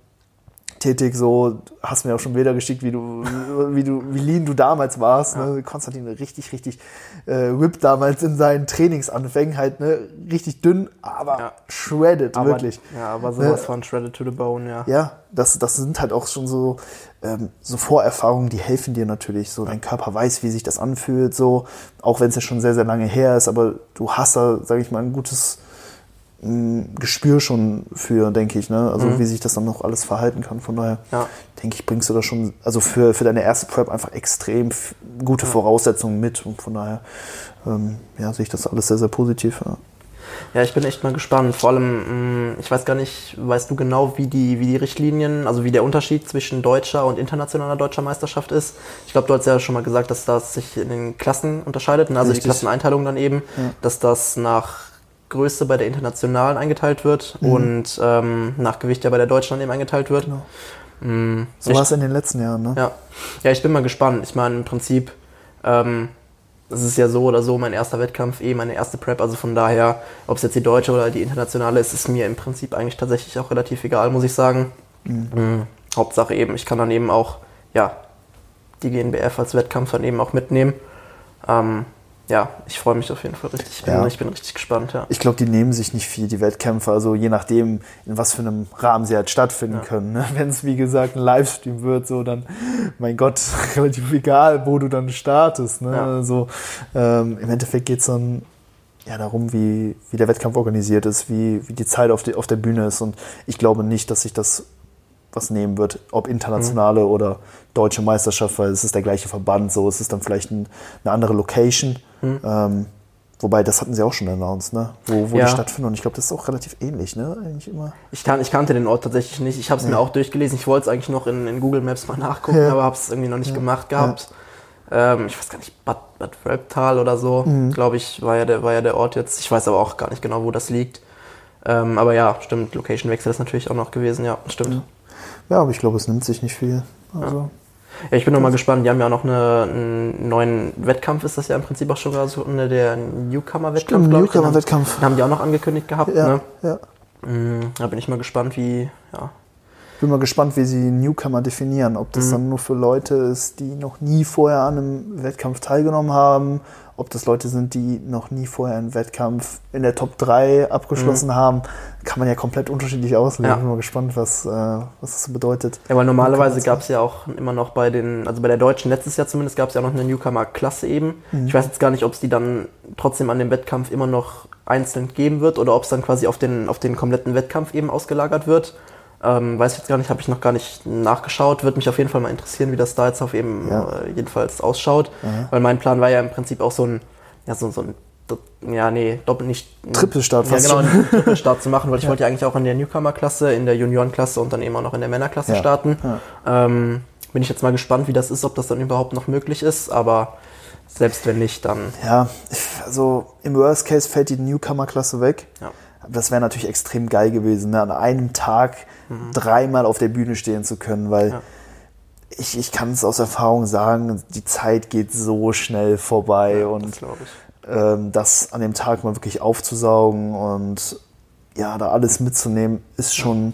tätig, so hast mir auch schon Bilder geschickt, wie du, wie du, wie lean du damals warst. Ja. Ne? Konstantin richtig, richtig äh, ripped damals in seinen Trainingsanfängen, halt ne? richtig dünn, aber ja. shredded, aber, wirklich. Ja, aber sowas ne? von shredded to the bone, ja. Ja, das, das sind halt auch schon so, ähm, so Vorerfahrungen, die helfen dir natürlich. So, dein Körper weiß, wie sich das anfühlt, so, auch wenn es ja schon sehr, sehr lange her ist, aber du hast da, sage ich mal, ein gutes ein Gespür schon für, denke ich, ne? Also mhm. wie sich das dann noch alles verhalten kann. Von daher ja. denke ich, bringst du da schon, also für, für deine erste Prep einfach extrem gute Voraussetzungen mit. Und von daher ähm, ja, sehe ich das alles sehr, sehr positiv. Ja. Ja, ich bin echt mal gespannt. Vor allem, mm, ich weiß gar nicht, weißt du genau, wie die, wie die Richtlinien, also wie der Unterschied zwischen deutscher und internationaler deutscher Meisterschaft ist? Ich glaube, du hast ja schon mal gesagt, dass das sich in den Klassen unterscheidet, ne? also Richtig. die Klasseneinteilung dann eben, ja. dass das nach Größe bei der internationalen eingeteilt wird mhm. und ähm, nach Gewicht ja bei der deutschen eben eingeteilt wird. Genau. Mhm. So war es in den letzten Jahren, ne? Ja. ja, ich bin mal gespannt. Ich meine, im Prinzip, ähm, das ist ja so oder so mein erster Wettkampf, eh meine erste Prep. Also von daher, ob es jetzt die deutsche oder die internationale ist, ist mir im Prinzip eigentlich tatsächlich auch relativ egal, muss ich sagen. Mhm. Mhm. Hauptsache eben, ich kann dann eben auch, ja, die GNBF als Wettkampf dann eben auch mitnehmen. Ähm, ja, ich freue mich auf jeden Fall richtig. Ich bin, ja. ich bin richtig gespannt, ja. Ich glaube, die nehmen sich nicht viel, die Wettkämpfe, also je nachdem, in was für einem Rahmen sie halt stattfinden ja. können. Ne? (laughs) Wenn es, wie gesagt, ein Livestream wird, so dann, mein Gott, (laughs) relativ egal, wo du dann startest. Ne? Ja. Also, ähm, Im Endeffekt geht es dann ja, darum, wie, wie der Wettkampf organisiert ist, wie, wie die Zeit auf, die, auf der Bühne ist. Und ich glaube nicht, dass sich das was nehmen wird, ob internationale mhm. oder deutsche Meisterschaft, weil es ist der gleiche Verband, so es ist dann vielleicht ein, eine andere Location. Mhm. Ähm, wobei, das hatten sie auch schon announced, ne? wo, wo ja. die stattfinden. Und ich glaube, das ist auch relativ ähnlich, ne? Eigentlich immer. Ich, kan ich kannte den Ort tatsächlich nicht. Ich habe es ja. mir auch durchgelesen. Ich wollte es eigentlich noch in, in, Google Maps mal nachgucken, ja. aber habe es irgendwie noch nicht gemacht gehabt. Ähm, ich weiß gar nicht, Bad, Bad Reptal oder so, mhm. glaube ich, war ja, der, war ja der Ort jetzt. Ich weiß aber auch gar nicht genau, wo das liegt. Ähm, aber ja, stimmt, Location-Wechsel ist natürlich auch noch gewesen, ja, stimmt. Ja, aber ich glaube, es nimmt sich nicht viel. Also. Ja, ich bin noch mal gespannt. Die haben ja auch noch eine, einen neuen Wettkampf, ist das ja im Prinzip auch schon so eine, der Newcomer-Wettkampf, Stimmt, glaube ich. Den haben- Newcomer-Wettkampf. Den haben die auch noch angekündigt gehabt. Ja, Ne? ja. Mm, Da bin ich mal gespannt, wie. Ja. Bin mal gespannt, wie sie Newcomer definieren. Ob Mhm. das dann nur für Leute ist, die noch nie vorher an einem Wettkampf teilgenommen haben. Ob das Leute sind, die noch nie vorher einen Wettkampf in der Top 3 abgeschlossen haben. Kann man ja komplett unterschiedlich auslegen. Mhm. Ja. Bin mal gespannt, was, äh, was das so bedeutet. Ja, weil normalerweise gab es ja auch immer noch bei den, also bei der Deutschen letztes Jahr zumindest gab es ja auch noch eine Newcomer-Klasse eben. Mhm. Ich weiß jetzt gar nicht, ob es die dann trotzdem an dem Wettkampf immer noch einzeln geben wird oder ob es dann quasi auf den, auf den kompletten Wettkampf eben ausgelagert wird. Ähm, weiß ich jetzt gar nicht, habe ich noch gar nicht nachgeschaut. Würde mich auf jeden Fall mal interessieren, wie das da jetzt auf eben Ja. äh, jedenfalls ausschaut. Weil mein Plan war ja im Prinzip auch so ein, ja, so, so ein, ja, nee, doppelt nicht. Trippelstart Ja, fast genau, schon. einen Trippelstart zu machen, weil ich (laughs) wollte ja eigentlich auch in der Newcomer-Klasse, in der Juniorenklasse und dann eben auch noch in der Männerklasse Ja, starten. ja. Ähm, bin ich jetzt mal gespannt, wie das ist, ob das dann überhaupt noch möglich ist, aber selbst wenn nicht, dann Ja, also im Worst Case fällt die Newcomer-Klasse weg. ja. Das wäre natürlich extrem geil gewesen, ne? an einem Tag dreimal auf der Bühne stehen zu können, weil Mhm. Ja. ich, ich kann es aus Erfahrung sagen, die Zeit geht so schnell vorbei das und ich. ähm, das an dem Tag mal wirklich aufzusaugen und ja, da alles mitzunehmen, ist schon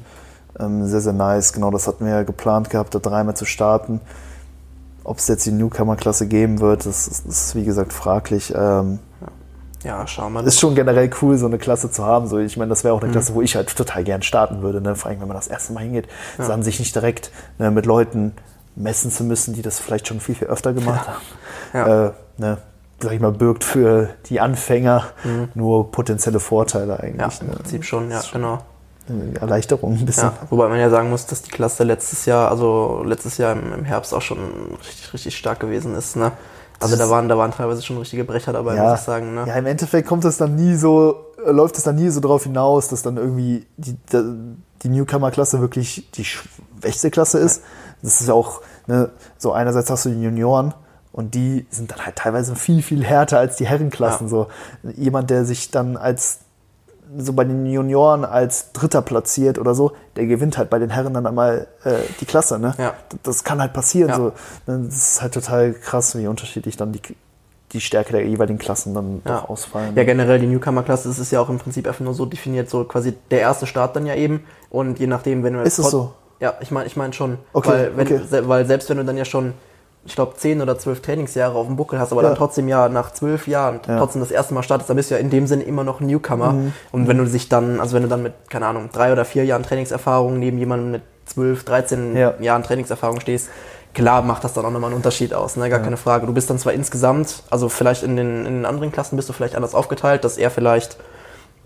ähm, sehr, sehr nice. Genau, das hatten wir ja geplant gehabt, da dreimal zu starten. Ob es jetzt die Newcomer-Klasse geben wird, das ist, das ist wie gesagt fraglich. Ähm, Ja, schauen wir. ist schon generell cool, so eine Klasse zu haben. So, ich meine, das wäre Mhm. auch eine Klasse, wo ich halt total gern starten würde. Ne? Vor allem, wenn man das erste Mal hingeht, ist an sich nicht direkt ne, mit Leuten messen zu müssen, die das vielleicht schon viel, viel öfter gemacht haben. Ja. Äh, ne, sag ich mal, birgt für die Anfänger nur potenzielle Vorteile Mhm. ja, eigentlich. im ne? Prinzip schon, ja, genau. Erleichterung ein bisschen. Ja, wobei man ja sagen muss, dass die Klasse letztes Jahr, also letztes Jahr im, im Herbst auch schon richtig, richtig stark gewesen ist, ne? Also da waren, da waren teilweise schon richtige Brecher dabei, Ja, muss ich sagen, ne? ja, im Endeffekt kommt es dann nie so, äh, läuft es dann nie so drauf hinaus, dass dann irgendwie die, die Newcomer-Klasse wirklich die schwächste Klasse ist. Das ist ja auch, ne, so einerseits hast du die Junioren und die sind dann halt teilweise viel, viel härter als die Herrenklassen. Ja. So jemand, der sich dann als so bei den Junioren als Dritter platziert oder so, der gewinnt halt bei den Herren dann einmal äh, die Klasse. Ne? Ja. Das kann halt passieren. Ja. So. Das ist halt total krass, wie unterschiedlich dann die, die Stärke der jeweiligen Klassen dann Ja. doch ausfallen. Ja, generell die Newcomer-Klasse ist es ja auch im Prinzip einfach nur so definiert, so quasi der erste Start dann ja eben. Und je nachdem, wenn du Ist es so? Ja, ich meine ich mein schon. Okay, weil, wenn, okay. weil selbst wenn du dann ja schon, ich glaube, zehn oder zwölf Trainingsjahre auf dem Buckel hast, aber Ja. dann trotzdem ja nach zwölf Jahren Ja. Mhm. trotzdem das erste Mal startest, dann bist du ja in dem Sinne immer noch ein Newcomer. Und wenn du sich dann, also wenn du dann mit, keine Ahnung, drei oder vier Jahren Trainingserfahrung neben jemandem mit zwölf, 13 Ja. Jahren Trainingserfahrung stehst, klar macht das dann auch nochmal einen Unterschied aus, ne? gar keine Frage. Du bist dann zwar insgesamt, also vielleicht in den, in den anderen Klassen bist du vielleicht anders aufgeteilt, dass er vielleicht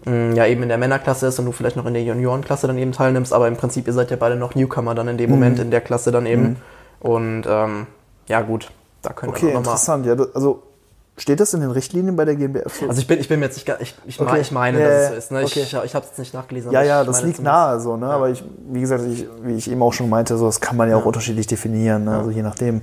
mh, ja eben in der Männerklasse ist und du vielleicht noch in der Juniorenklasse dann eben teilnimmst, aber im Prinzip ihr seid ja beide noch Newcomer dann in dem Moment in der Klasse dann eben. Und ähm, ja gut, da können Okay, wir nochmal. interessant. Ja, das- also steht das in den Richtlinien bei der GmbF so? Also ich bin, ich bin mir jetzt nicht, ich, ich, Okay. meine, ich meine, Ja, dass es ja, so ist. Ne? okay. Ich, ich habe es nicht nachgelesen. ja, ja, das liegt nahe so, ne? Aber ich, wie gesagt, ich, wie ich eben auch schon meinte, so, das kann man ja auch unterschiedlich definieren. Ne? Also je nachdem,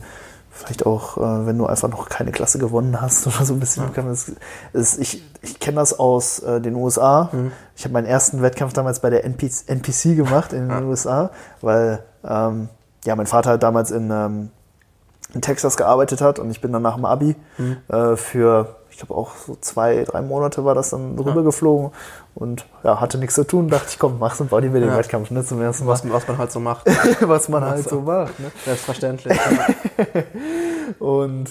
vielleicht auch, äh, wenn du einfach noch keine Klasse gewonnen hast oder so ein bisschen. Das, es, ich ich kenne das aus äh, den USA. Mhm. Ich habe meinen ersten Wettkampf damals bei der NPC, NPC gemacht in den USA, weil ähm, ja mein Vater halt damals in ähm, in Texas gearbeitet hat und ich bin dann nach dem Abi Mhm. äh, für, ich glaube auch so zwei, drei Monate war das dann rübergeflogen und ja, hatte nichts zu tun, dachte ich, komm, machst einen Bodybuilding-Wettkampf, ne, zum ersten Mal, Was, was man halt so macht. (laughs) was man halt so macht. Ne? Selbstverständlich. (laughs) Und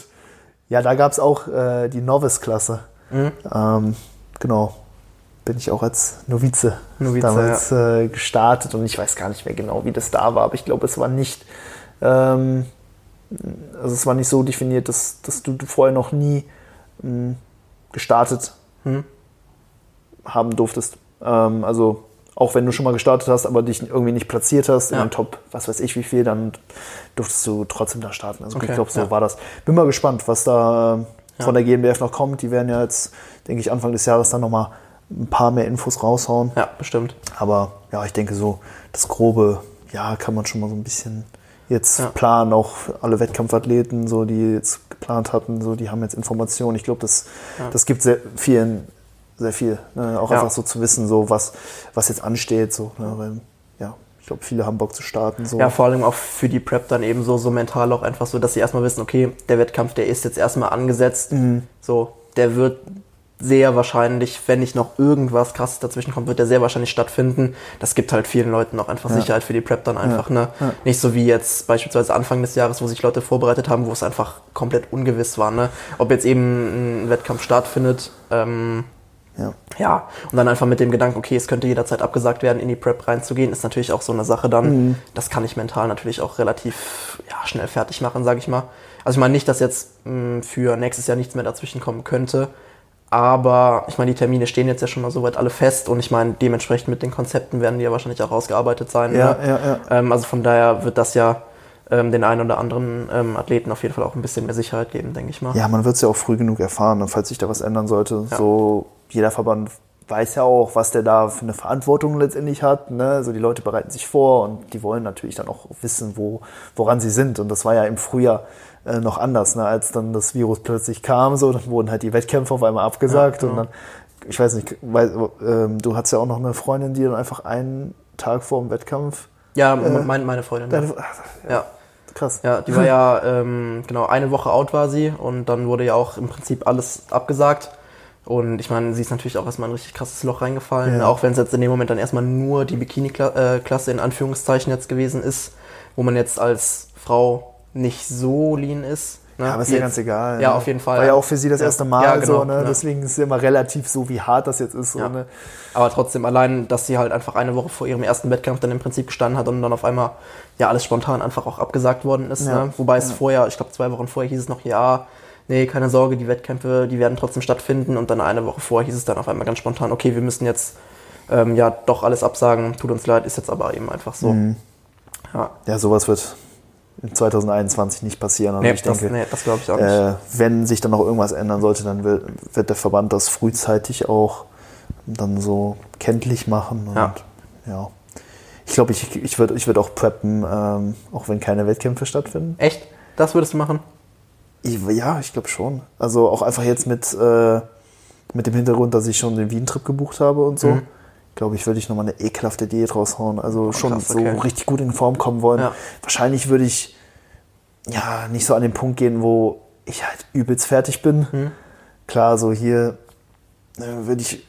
ja, da gab es auch äh, die Novice-Klasse. Mhm. Ähm, genau, bin ich auch als Novize, Novize, damals äh, gestartet und ich weiß gar nicht mehr genau, wie das da war, aber ich glaube, es war nicht, ähm, also es war nicht so definiert, dass, dass du vorher noch nie ähm, gestartet Hm. haben durftest. Ähm, also auch wenn du schon mal gestartet hast, aber dich irgendwie nicht platziert hast in Ja. den Top, was weiß ich wie viel, dann durftest du trotzdem da starten. Also Okay, ich glaube, so ja. war das. Bin mal gespannt, was da Ja. von der GmbF noch kommt. Die werden ja jetzt, denke ich, Anfang des Jahres dann nochmal ein paar mehr Infos raushauen. ja, bestimmt. Aber ja, ich denke so, das Grobe, ja, kann man schon mal so ein bisschen jetzt Ja. planen. Auch alle Wettkampfathleten, so, die jetzt geplant hatten, so, die haben jetzt Informationen. Ich glaube, das, Ja. das gibt sehr vielen, sehr viel. Ne? Auch Ja. einfach so zu wissen, so was, was jetzt ansteht, so, ne? weil, ja, Ich glaube, viele haben Bock zu starten. So. Ja, vor allem auch für die Prep dann eben so, so mental auch einfach so, dass sie erstmal wissen, okay, der Wettkampf, der ist jetzt erstmal angesetzt. Mhm. So, der wird sehr wahrscheinlich, wenn nicht noch irgendwas krasses dazwischen kommt, wird der sehr wahrscheinlich stattfinden. Das gibt halt vielen Leuten auch einfach Ja. Sicherheit für die Prep dann einfach, ne? Ja. Nicht so wie jetzt beispielsweise Anfang des Jahres, wo sich Leute vorbereitet haben, wo es einfach komplett ungewiss war, ne? Ob jetzt eben ein Wettkampf stattfindet, ähm, Ja. ja, und dann einfach mit dem Gedanken, okay, es könnte jederzeit abgesagt werden, in die Prep reinzugehen, ist natürlich auch so eine Sache dann. Das kann ich mental natürlich auch relativ ja, schnell fertig machen, sage ich mal. Also ich meine nicht, dass jetzt mh, für nächstes Jahr nichts mehr dazwischen kommen könnte, aber ich meine, die Termine stehen jetzt ja schon mal soweit alle fest und ich meine, dementsprechend mit den Konzepten werden die ja wahrscheinlich auch ausgearbeitet sein. Ja, ne? ja, ja. Ähm, also von daher wird das ja ähm, den einen oder anderen ähm, Athleten auf jeden Fall auch ein bisschen mehr Sicherheit geben, denke ich mal. Ja, man wird es ja auch früh genug erfahren, falls sich da was ändern sollte. So, jeder Verband weiß ja auch, was der da für eine Verantwortung letztendlich hat. Ne? Also die Leute bereiten sich vor und die wollen natürlich dann auch wissen, wo, woran sie sind. Und das war ja im Frühjahr äh, noch anders, ne? als dann das Virus plötzlich kam. So, dann wurden halt die Wettkämpfe auf einmal abgesagt. Ja, Und dann, ich weiß nicht, weil, ähm, du hattest ja auch noch eine Freundin, die dann einfach einen Tag vor dem Wettkampf. Ja, meine, meine Freundin. Deine, ja. ja. krass. Ja, die war ja, ähm, genau, eine Woche out war sie und dann wurde ja auch im Prinzip alles abgesagt. Und ich meine, sie ist natürlich auch erstmal in ein richtig krasses Loch reingefallen, Ja. auch wenn es jetzt in dem Moment dann erstmal nur die Bikini-Klasse in Anführungszeichen jetzt gewesen ist, wo man jetzt als Frau nicht so lean ist. Ne? Ja, aber ist ja ganz egal. Ja, ne? auf jeden Fall. War ja auch für sie das Ja. erste Mal Ja, genau, so, ne? Deswegen ist es immer relativ so, wie hart das jetzt ist. So, ne? Aber trotzdem allein, dass sie halt einfach eine Woche vor ihrem ersten Wettkampf dann im Prinzip gestanden hat und dann auf einmal ja alles spontan einfach auch abgesagt worden ist. Ja. Ne? Wobei es vorher, ich glaube zwei Wochen vorher hieß es noch, ja, nee, keine Sorge, die Wettkämpfe, die werden trotzdem stattfinden. Und dann eine Woche vorher hieß es dann auf einmal ganz spontan, okay, wir müssen jetzt ähm, ja doch alles absagen, tut uns leid, ist jetzt aber eben einfach so. Mhm. Ja, Ja, sowas wird 2021 nicht passieren. Also nee, ich das, denke, nee, das glaube ich auch nicht. äh, wenn sich dann noch irgendwas ändern sollte, dann wird, wird der Verband das frühzeitig auch dann so kenntlich machen. Und, Ja. ja. Ich glaube, ich, ich würde ich würd auch preppen, ähm, auch wenn keine Wettkämpfe stattfinden. Echt? Das würdest du machen? Ich, ja, ich glaube schon. Also auch einfach jetzt mit, äh, mit dem Hintergrund, dass ich schon den Wien-Trip gebucht habe und so. Mhm. Glaube ich, würde ich nochmal eine ekelhafte Diät raushauen. Also schon krass, so okay. richtig gut in Form kommen wollen. Ja. Wahrscheinlich würde ich ja nicht so an den Punkt gehen, wo ich halt übelst fertig bin. Mhm. Klar, so hier äh, würde ich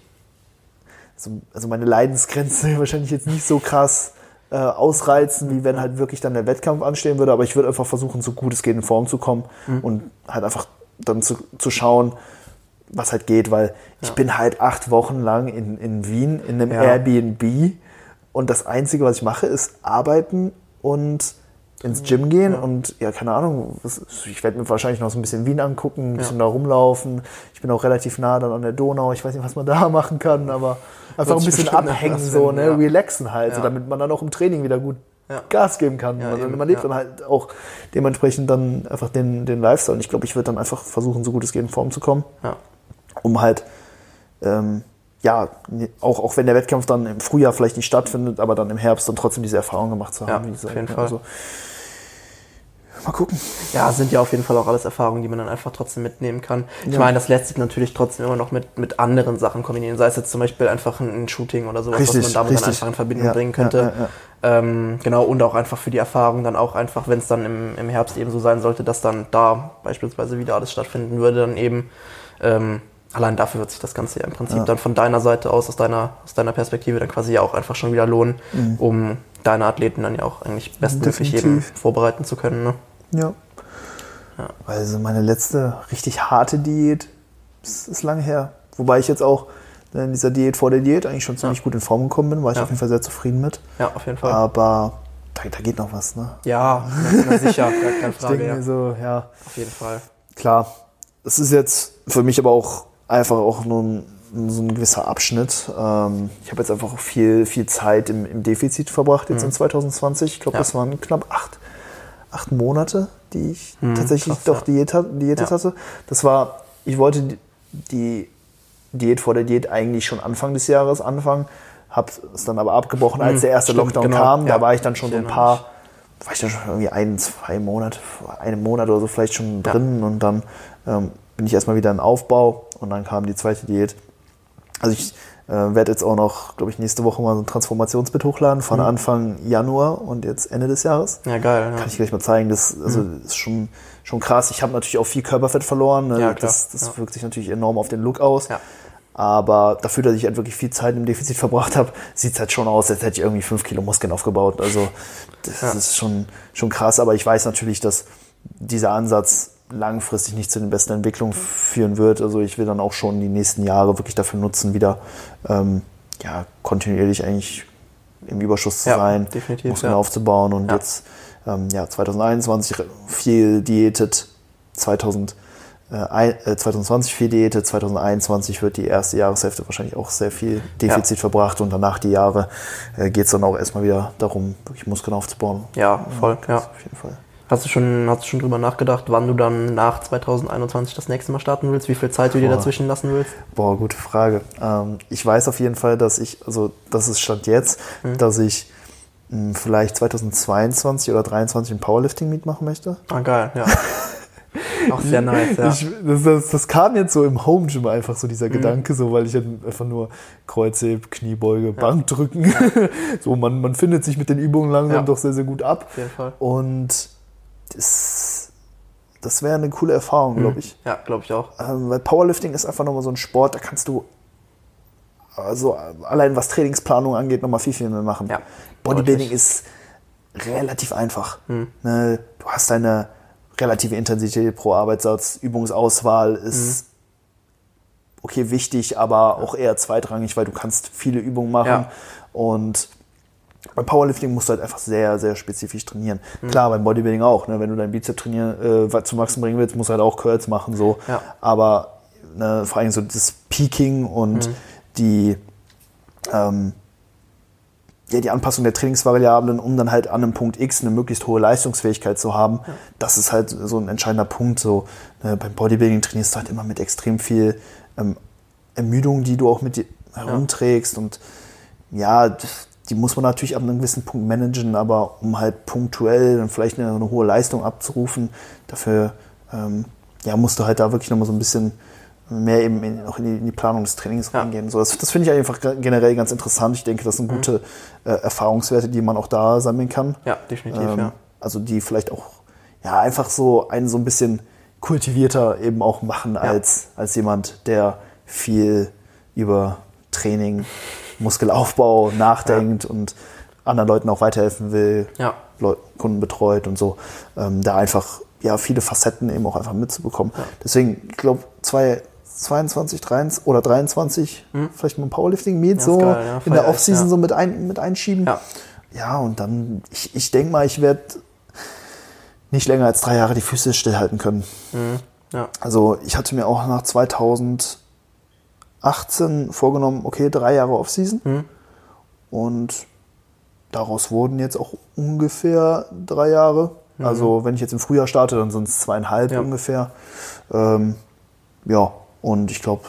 so, also meine Leidensgrenze (laughs) wahrscheinlich jetzt nicht so krass äh, ausreizen, wie wenn halt wirklich dann der Wettkampf anstehen würde. Aber ich würde einfach versuchen, so gut es geht in Form zu kommen und halt einfach dann zu, zu schauen, was halt geht, weil ich bin halt acht Wochen lang in, in Wien in einem Ja. Airbnb und das Einzige, was ich mache, ist arbeiten und ins Gym gehen und ja, keine Ahnung, was, ich werde mir wahrscheinlich noch so ein bisschen Wien angucken, ein bisschen da rumlaufen. Ich bin auch relativ nah dann an der Donau, ich weiß nicht, was man da (laughs) machen kann, aber einfach ein bisschen abhängen, so, ne, ja. relaxen halt, so, Ja. damit man dann auch im Training wieder gut Ja. Gas geben kann. Ja, man, eben, man lebt ja. dann halt auch dementsprechend dann einfach den, den Lifestyle. Und ich glaube, ich würde dann einfach versuchen, so gut es geht in Form zu kommen Ja. Um halt, ähm, ja, auch, auch wenn der Wettkampf dann im Frühjahr vielleicht nicht stattfindet, aber dann im Herbst dann trotzdem diese Erfahrung gemacht zu Ja, haben. auf gesagt. jeden Ja, Fall. Also, mal gucken. Ja, sind ja auf jeden Fall auch alles Erfahrungen, die man dann einfach trotzdem mitnehmen kann. Ich Ja. meine, das lässt sich natürlich trotzdem immer noch mit, mit anderen Sachen kombinieren. Sei es jetzt zum Beispiel einfach ein, ein Shooting oder sowas, Richtig, was man damit richtig. dann einfach in Verbindung Ja, bringen könnte. ja, ja, ja. Ähm, genau, und auch einfach für die Erfahrung dann auch einfach, wenn es dann im, im Herbst eben so sein sollte, dass dann da beispielsweise wieder alles stattfinden würde, dann eben ähm, allein dafür wird sich das Ganze ja im Prinzip Ja. dann von deiner Seite aus, aus deiner, aus deiner Perspektive dann quasi ja auch einfach schon wieder lohnen, um deine Athleten dann ja auch eigentlich bestmöglich eben Mhm. Vorbereiten zu können. Ne? Ja. Also meine letzte richtig harte Diät ist, ist lange her. Wobei ich jetzt auch in dieser Diät vor der Diät eigentlich schon ziemlich gut in Form gekommen bin, war ich Ja. auf jeden Fall sehr zufrieden mit. Ja, auf jeden Fall. Aber da, da geht noch was, ne? Ja, na, sicher, gar keine (laughs) Ich Frage. denke Ja. mir so, ja. Auf jeden Fall. klar, es ist jetzt für mich aber auch einfach auch nur ein, so ein gewisser Abschnitt. Ähm, ich habe jetzt einfach viel, viel Zeit im, im Defizit verbracht, jetzt in 2020. Ich glaube, Mhm. Ja. das waren knapp acht, acht Monate, die ich Mhm, tatsächlich krass, doch ja. Diät, diätet Ja. hatte. Das war, ich wollte die, die Diät vor der Diät eigentlich schon Anfang des Jahres anfangen, habe es dann aber abgebrochen, als Mhm, der erste stimmt, Lockdown genau, kam. Da ja. war ich dann schon so ein paar war ich dann schon irgendwie ein, zwei Monate, einen Monat oder so vielleicht schon Ja. drin und dann ähm, bin ich erstmal wieder in Aufbau und dann kam die zweite Diät. Also ich Äh, werde jetzt auch noch, glaube ich, nächste Woche mal so ein Transformationsbit hochladen von Mhm. Anfang Januar und jetzt Ende des Jahres. Ja, geil. Kann Ja. ich gleich mal zeigen. Das also, ist schon, schon krass. Ich habe natürlich auch viel Körperfett verloren. Ne? Ja, klar. Das, das Ja. wirkt sich natürlich enorm auf den Look aus. Ja. Aber dafür, dass ich halt wirklich viel Zeit im Defizit verbracht habe, sieht es halt schon aus, als hätte ich irgendwie fünf Kilo Muskeln aufgebaut. Also das Ja. ist schon, schon krass. Aber ich weiß natürlich, dass dieser Ansatz langfristig nicht zu den besten Entwicklungen führen wird. Also ich will dann auch schon die nächsten Jahre wirklich dafür nutzen, wieder ähm, ja, kontinuierlich eigentlich im Überschuss zu Ja, sein, definitiv, Muskeln ja. aufzubauen und Ja. jetzt ähm, ja, 2021 viel diätet, 2000, äh, ein- äh, 2020 viel diätet, 2021 wird die erste Jahreshälfte wahrscheinlich auch sehr viel Defizit verbracht und danach die Jahre äh, geht es dann auch erstmal wieder darum, wirklich Muskeln aufzubauen. ja, voll. Ja. Auf jeden Fall. Hast du schon, hast du schon drüber nachgedacht, wann du dann nach 2021 das nächste Mal starten willst? Wie viel Zeit du dir Boah. dazwischen lassen willst? Boah, gute Frage. Ähm, ich weiß auf jeden Fall, dass ich, also das ist Stand jetzt, Mhm. dass ich mh, vielleicht 2022 oder 2023 ein Powerlifting-Meet machen möchte. Ah, geil, ja. (laughs) Auch sehr nice, ja. Ich, das, das, das kam jetzt so im Home Gym einfach so Mhm. dieser Gedanke, so weil ich halt einfach nur Kreuzheb, Kniebeuge, Bankdrücken, (laughs) so man, man findet sich mit den Übungen langsam Ja. doch sehr, sehr gut ab. Auf jeden Fall. Und das, das wäre eine coole Erfahrung, Mhm. glaube ich. Ja, glaube ich auch. Ähm, weil Powerlifting ist einfach nochmal so ein Sport, da kannst du also allein was Trainingsplanung angeht, nochmal viel, viel mehr machen. Ja, Bodybuilding deutlich. ist relativ einfach. Mhm. Ne, du hast deine relative Intensität pro Arbeitssatz, Übungsauswahl ist Mhm. okay wichtig, aber auch eher zweitrangig, weil du kannst viele Übungen machen Ja. und beim Powerlifting musst du halt einfach sehr, sehr spezifisch trainieren. Mhm. Klar, beim Bodybuilding auch. Ne? Wenn du dein Bizep trainieren, äh, zum Wachsen bringen willst, musst du halt auch Curls machen. So. Ja. Aber ne, vor allem so das Peaking und Mhm. die, ähm, ja, die Anpassung der Trainingsvariablen, um dann halt an einem Punkt X eine möglichst hohe Leistungsfähigkeit zu haben, das ist halt so ein entscheidender Punkt. So, ne, beim Bodybuilding trainierst du halt immer mit extrem viel ähm, Ermüdung, die du auch mit dir herumträgst. Und ja, die muss man natürlich ab einem gewissen Punkt managen, aber um halt punktuell dann vielleicht eine, eine hohe Leistung abzurufen, dafür ähm, ja, musst du halt da wirklich nochmal so ein bisschen mehr eben in, auch in die, in die Planung des Trainings Ja. reingehen. So, das das finde ich einfach generell ganz interessant. Ich denke, das sind gute äh, Erfahrungswerte, die man auch da sammeln kann. Ja, definitiv, Ähm, ja. Also die vielleicht auch ja einfach so einen so ein bisschen kultivierter eben auch machen als, als jemand, der viel über Training, Muskelaufbau nachdenkt und anderen Leuten auch weiterhelfen will, Ja. Kunden betreut und so. Ähm, da einfach ja viele Facetten eben auch einfach mitzubekommen. Deswegen, ich glaube, 22, 23 oder 23 vielleicht mal ein Powerlifting-Meet Hm. Ja, so geil, ja, in der Offseason ja. so mit, ein, mit einschieben. Ja. Ja, und dann, ich, ich denke mal, ich werde nicht länger als drei Jahre die Füße stillhalten können. Ja. Also ich hatte mir auch nach 2018 vorgenommen, okay, drei Jahre Offseason. Mhm. Und daraus wurden jetzt auch ungefähr drei Jahre. Also wenn ich jetzt im Frühjahr starte, dann sind es zweieinhalb Mhm. Ja. ungefähr. Ähm, ja, und ich glaube,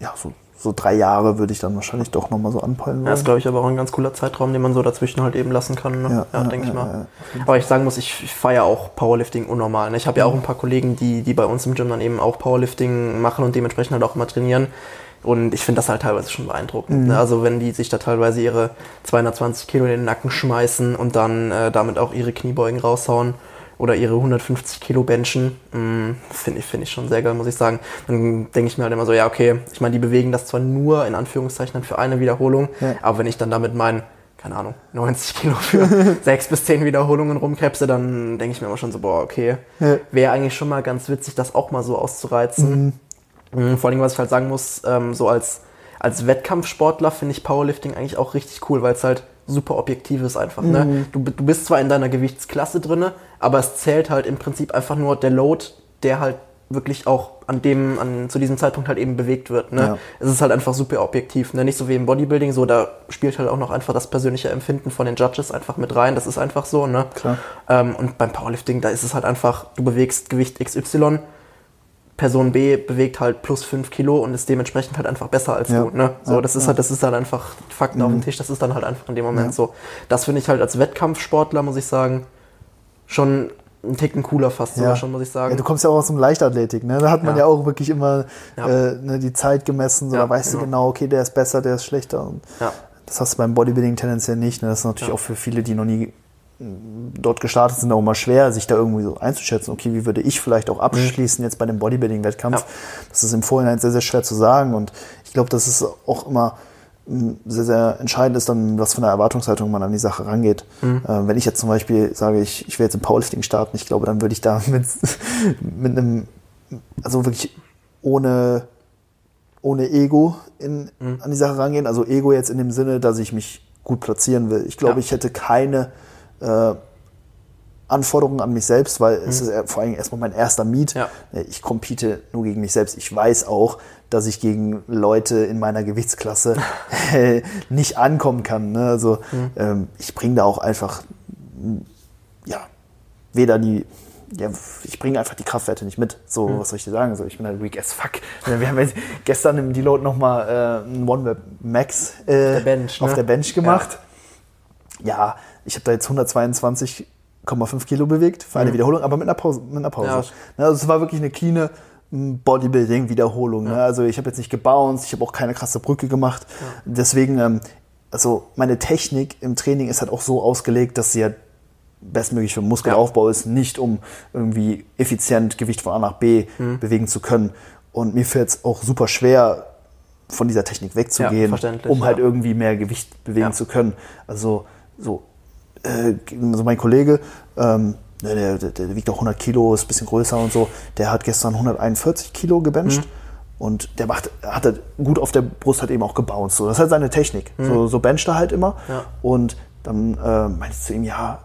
ja, so, so drei Jahre würde ich dann wahrscheinlich doch nochmal so anpeilen Ja, wollen. ist, glaube ich, aber auch ein ganz cooler Zeitraum, den man so dazwischen halt eben lassen kann. Ne? Ja, Ja, ja, denke ich ja, mal. ja, aber ich sagen muss, ich, ich feiere auch Powerlifting unnormal. Ne? Ich habe ja auch ein paar Kollegen, die, die bei uns im Gym dann eben auch Powerlifting machen und dementsprechend halt auch immer trainieren. Und ich finde das halt teilweise schon beeindruckend. Mhm. Ne? Also wenn die sich da teilweise ihre 220 Kilo in den Nacken schmeißen und dann äh, damit auch ihre Kniebeugen raushauen oder ihre 150 Kilo benchen, mh, finde ich, finde ich schon sehr geil, muss ich sagen. Dann denke ich mir halt immer so, ja okay, ich meine, die bewegen das zwar nur in Anführungszeichen für eine Wiederholung, Ja. aber wenn ich dann damit meinen, keine Ahnung, 90 Kilo für (laughs) sechs bis zehn Wiederholungen rumkrebse, dann denke ich mir immer schon so, boah, okay, Ja. wäre eigentlich schon mal ganz witzig, das auch mal so auszureizen. Mhm, Vor allem, was ich halt sagen muss, ähm, so als, als Wettkampfsportler finde ich Powerlifting eigentlich auch richtig cool, weil es halt super objektiv ist einfach. Ne? Du, du bist zwar in deiner Gewichtsklasse drinne, aber es zählt halt im Prinzip einfach nur der Load, der halt wirklich auch an dem, an, zu diesem Zeitpunkt halt eben bewegt wird. Ne? Ja. Es ist halt einfach super objektiv. Ne? Nicht so wie im Bodybuilding, so da spielt halt auch noch einfach das persönliche Empfinden von den Judges einfach mit rein. Das ist einfach so. Ne? Klar. Ähm, und beim Powerlifting, da ist es halt einfach, du bewegst Gewicht XY, Person B bewegt halt plus 5 Kilo und ist dementsprechend halt einfach besser als Ja. du. Ne? So, Ja, das ist ja. halt, das ist halt einfach Fakten auf dem Tisch, das ist dann halt einfach in dem Moment so. Das finde ich halt als Wettkampfsportler, muss ich sagen, schon ein Ticken cooler fast sogar schon, muss ich sagen. Ja, du kommst ja auch aus dem Leichtathletik, ne? Da hat man ja, auch wirklich immer äh, ne, die Zeit gemessen, so, da weißt du genau. genau, okay, der ist besser, der ist schlechter. Und das hast du beim Bodybuilding tendenziell nicht. Ne? Das ist natürlich auch für viele, die noch nie dort gestartet sind, auch immer schwer, sich da irgendwie so einzuschätzen, okay, wie würde ich vielleicht auch abschließen jetzt bei dem Bodybuilding-Wettkampf. Ja. Das ist im Vorhinein sehr, sehr schwer zu sagen und ich glaube, dass es auch immer mh, sehr, sehr entscheidend ist dann, was von der Erwartungshaltung man an die Sache rangeht. Mhm. Äh, wenn ich jetzt zum Beispiel sage, ich, ich will jetzt im Powerlifting starten, ich glaube, dann würde ich da (laughs) mit, mit einem, also wirklich ohne, ohne Ego in, Mhm. an die Sache rangehen. Also Ego jetzt in dem Sinne, dass ich mich gut platzieren will. Ich glaube, Ja. ich hätte keine äh, Anforderungen an mich selbst, weil es ist ja vor allem erstmal mein erster Meet. Mhm. Ja. Ich compete nur gegen mich selbst. Ich weiß auch, dass ich gegen Leute in meiner Gewichtsklasse (laughs) (laughs) nicht ankommen kann. Ne? Also Mhm. ähm, ich bringe da auch einfach, ja, weder die, ja, ich bringe einfach die Kraftwerte nicht mit. So, Mhm. was soll ich dir sagen? So, ich bin halt weak as fuck. Wir haben jetzt gestern im Deload nochmal äh, einen One-Web Max äh, der Bench, auf ne? der Bench gemacht. Ja, ich habe da jetzt 122,5 Kilo bewegt für eine Wiederholung, aber mit einer Pause. Mit einer Pause. Mhm. Ja. Ne, Also es war wirklich eine cleane m, Bodybuilding-Wiederholung. Ne? Also ich habe jetzt nicht gebounced, ich habe auch keine krasse Brücke gemacht. Deswegen, ähm, also meine Technik im Training ist halt auch so ausgelegt, dass sie ja bestmöglich für Muskelaufbau ist, nicht um irgendwie effizient Gewicht von A nach B Mhm. bewegen zu können. Und mir fällt es auch super schwer, von dieser Technik wegzugehen, um halt ja. irgendwie mehr Gewicht bewegen Ja. zu können. Also so, äh, so mein Kollege, ähm, der, der, der, der wiegt auch 100 Kilo, ist ein bisschen größer und so, der hat gestern 141 Kilo gebencht. Mhm. Und der macht, hat halt gut auf der Brust halt eben auch gebounced. So, das ist halt seine Technik. So, so bencht er halt immer. Mhm. Ja. Und dann äh, meinte ich zu ihm, ja,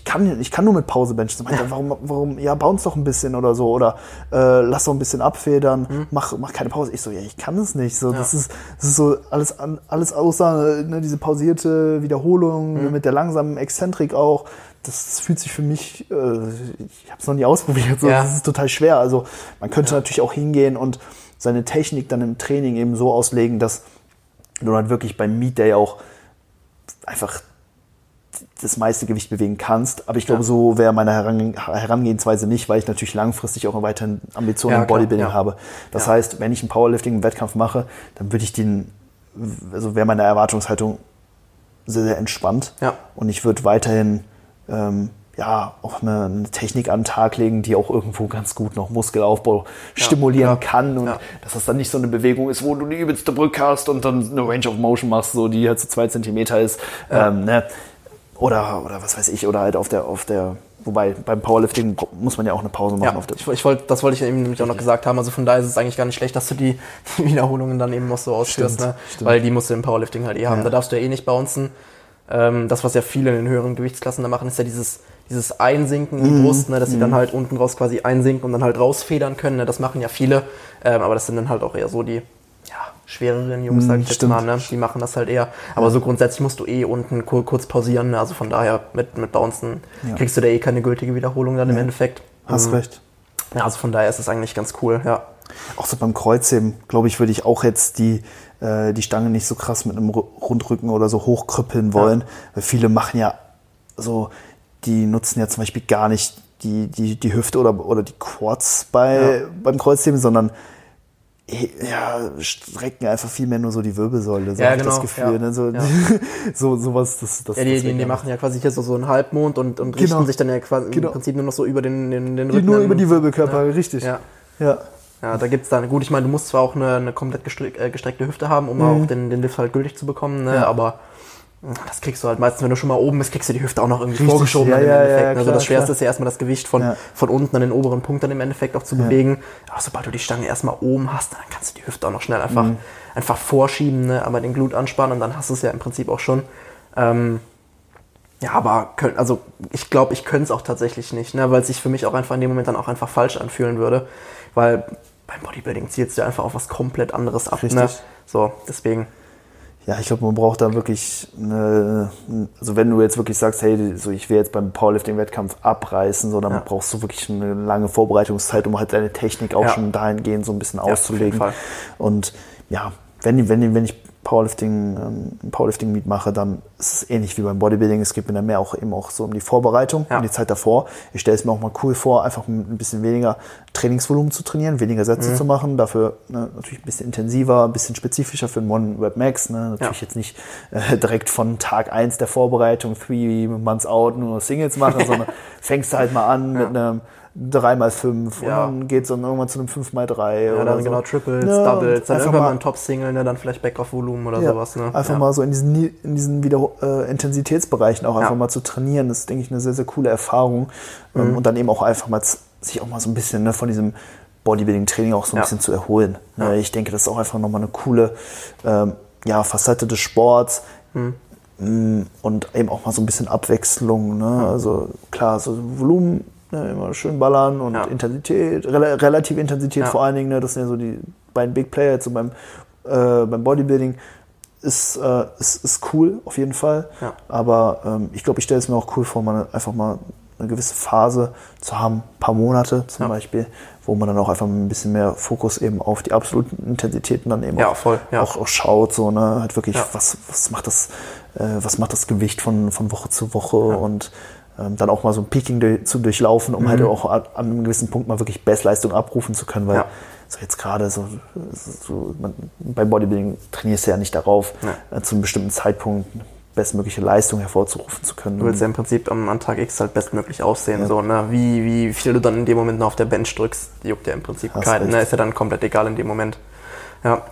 ich kann, ich kann nur mit Pause benchen. Meinte er, warum, warum, ja, bounce doch ein bisschen oder so. Oder äh, lass doch ein bisschen abfedern, mach, mach keine Pause. Ich so, ja, ich kann es nicht. So, das, ist, das ist so alles, an, alles außer ne, diese pausierte Wiederholung mit der langsamen Exzentrik auch. Das fühlt sich für mich, äh, ich habe es noch nie ausprobiert, so, Ja. das ist total schwer. Also man könnte natürlich auch hingehen und seine Technik dann im Training eben so auslegen, dass du halt wirklich beim Meet Day auch einfach das meiste Gewicht bewegen kannst. Aber ich glaube, Ja. so wäre meine Herange Herangehensweise nicht, weil ich natürlich langfristig auch weiterhin Ambitionen Ja, im Bodybuilding ja. habe. Das Ja. heißt, wenn ich einen Powerlifting-Wettkampf mache, dann würde ich den, also wäre meine Erwartungshaltung sehr, sehr entspannt. Ja. Und ich würde weiterhin ähm, ja, auch eine, eine Technik an den Tag legen, die auch irgendwo ganz gut noch Muskelaufbau stimulieren ja, kann und ja. dass das dann nicht so eine Bewegung ist, wo du die übelste Brücke hast und dann eine Range of Motion machst, so die halt so zwei Zentimeter ist. Ähm, ne? Oder, oder was weiß ich, oder halt auf der, auf der, wobei beim Powerlifting muss man ja auch eine Pause machen Ja, auf der. ich, ich wollte, das wollte ich eben nämlich auch noch gesagt haben. Also von daher ist es eigentlich gar nicht schlecht, dass du die, (laughs) die Wiederholungen dann eben noch so ausführst, ne? stimmt. weil die musst du im Powerlifting halt eh haben. Ja. Da darfst du ja eh nicht bouncen. Ähm, das, was ja viele in den höheren Gewichtsklassen da machen, ist ja dieses, dieses Einsinken in Mhm. die Brust, ne? dass sie dann halt unten raus quasi einsinken und dann halt rausfedern können. Ne? Das machen ja viele, ähm, aber das sind dann halt auch eher so die ja, schwereren Jungs, sag ich jetzt stimmt. mal. Ne? Die machen das halt eher. Aber so grundsätzlich musst du eh unten kur kurz pausieren. Ne? Also von daher mit, mit Bouncen Ja. kriegst du da eh keine gültige Wiederholung dann im Endeffekt. Hast Mhm. recht. Ja, also von daher ist es eigentlich ganz cool, ja. Auch so beim Kreuzheben, glaube ich, würde ich auch jetzt die, äh, die Stange nicht so krass mit einem Ru- Rundrücken oder so hochkrüppeln wollen. Weil viele machen ja so, die nutzen ja zum Beispiel gar nicht die, die, die Hüfte oder, oder die Quads bei, beim Kreuzheben, sondern ja, strecken einfach viel mehr nur so die Wirbelsäule, so Ja, ich das genau, Gefühl. ja. Ne? So, Ja. (laughs) so sowas, das, das Ja, die, das die, die machen ja quasi hier so, so einen Halbmond und, und Genau. richten sich dann ja quasi Genau. im Prinzip nur noch so über den, den, den Rücken. nur über die Wirbelkörper, richtig. Ja. ja. Ja, da gibt's dann, gut, ich meine, du musst zwar auch eine, eine komplett äh, gestreckte Hüfte haben, um auch den, den Lift halt gültig zu bekommen, ne? Mhm. Ja. aber das kriegst du halt meistens, wenn du schon mal oben bist, kriegst du die Hüfte auch noch irgendwie Richtig, vorgeschoben ja, im ja, ja, Endeffekt. ja, also klar, das Schwerste klar. ist ja erstmal das Gewicht von, von unten an den oberen Punkt dann im Endeffekt auch zu bewegen. Aber sobald du die Stange erstmal oben hast, dann kannst du die Hüfte auch noch schnell einfach, Mhm. einfach vorschieben, ne? aber den Glut anspannen und dann hast du es ja im Prinzip auch schon. Ähm, ja, aber könnt, also ich glaube, ich könnte es auch tatsächlich nicht, ne? weil es sich für mich auch einfach in dem Moment dann auch einfach falsch anfühlen würde. Weil beim Bodybuilding zielst du einfach auf was komplett anderes ab. Ne? Richtig. So, deswegen. Ja, ich glaube, man braucht da wirklich, eine, also wenn du jetzt wirklich sagst, hey, so ich will jetzt beim Powerlifting-Wettkampf abreißen, so dann Ja. brauchst du wirklich eine lange Vorbereitungszeit, um halt deine Technik auch Ja. schon dahingehend so ein bisschen auf jeden auszulegen. Fall. Und ja, wenn, wenn, wenn ich Powerlifting, ähm, Powerlifting Meet mache, dann ist es ähnlich wie beim Bodybuilding. Es geht mir dann mehr auch eben auch so um die Vorbereitung, Ja. um die Zeit davor. Ich stelle es mir auch mal cool vor, einfach mit ein bisschen weniger Trainingsvolumen zu trainieren, weniger Sätze zu machen, dafür ne, natürlich ein bisschen intensiver, ein bisschen spezifischer für den One Rep Max. Ne? Natürlich Ja. jetzt nicht äh, direkt von Tag 1 der Vorbereitung, three months out, nur Singles machen, (laughs) sondern fängst du halt mal an mit einem 3x5 Ja. und dann geht es dann irgendwann zu einem 5x3 Ja, oder dann so. genau Triples, Ja, Doubles, dann einfach irgendwann mal ein Top-Single, ne, dann vielleicht Back-Off-Volumen oder Ja, sowas. Ne? Einfach mal so in diesen, in diesen wieder äh, Intensitätsbereichen auch einfach mal zu trainieren, das ist, denke ich, eine sehr, sehr coole Erfahrung. Mhm. Ähm, und dann eben auch einfach mal sich auch mal so ein bisschen ne, von diesem Bodybuilding-Training auch so ein bisschen zu erholen. Äh, Ich denke, das ist auch einfach nochmal eine coole ähm, ja, Facette des Sports. Mhm. Mm, Und eben auch mal so ein bisschen Abwechslung. Ne? Also klar, so Volumen ne, immer schön ballern und Ja. Intensität, rela relative Intensität Ja. vor allen Dingen. Ne? Das sind ja so die beiden Big Player jetzt so beim, äh, beim Bodybuilding. Ist, äh, ist, ist cool, auf jeden Fall. Ja. Aber ähm, ich glaube, ich stelle es mir auch cool vor, mal einfach mal eine gewisse Phase zu haben, ein paar Monate zum. Beispiel, wo man dann auch einfach ein bisschen mehr Fokus eben auf die absoluten Intensitäten dann eben Ja, auch, voll, ja. auch, auch schaut, so, ne, halt wirklich, Ja. was, was macht das, äh, was macht das Gewicht von, von Woche zu Woche und dann auch mal so ein Peaking zu durchlaufen, um halt auch an, einem gewissen Punkt mal wirklich Bestleistung abrufen zu können, weil Ja. so jetzt gerade so, so man, beim Bodybuilding trainierst du ja nicht darauf, Ja. äh, zu einem bestimmten Zeitpunkt bestmögliche Leistung hervorzurufen zu können. Du willst ja im Prinzip am, an Tag X halt bestmöglich aussehen. So, ne? wie, wie viel du dann in dem Moment noch auf der Bench drückst, juckt ja im Prinzip Hast keinen. Ne? Ist ja dann komplett egal in dem Moment. Ja.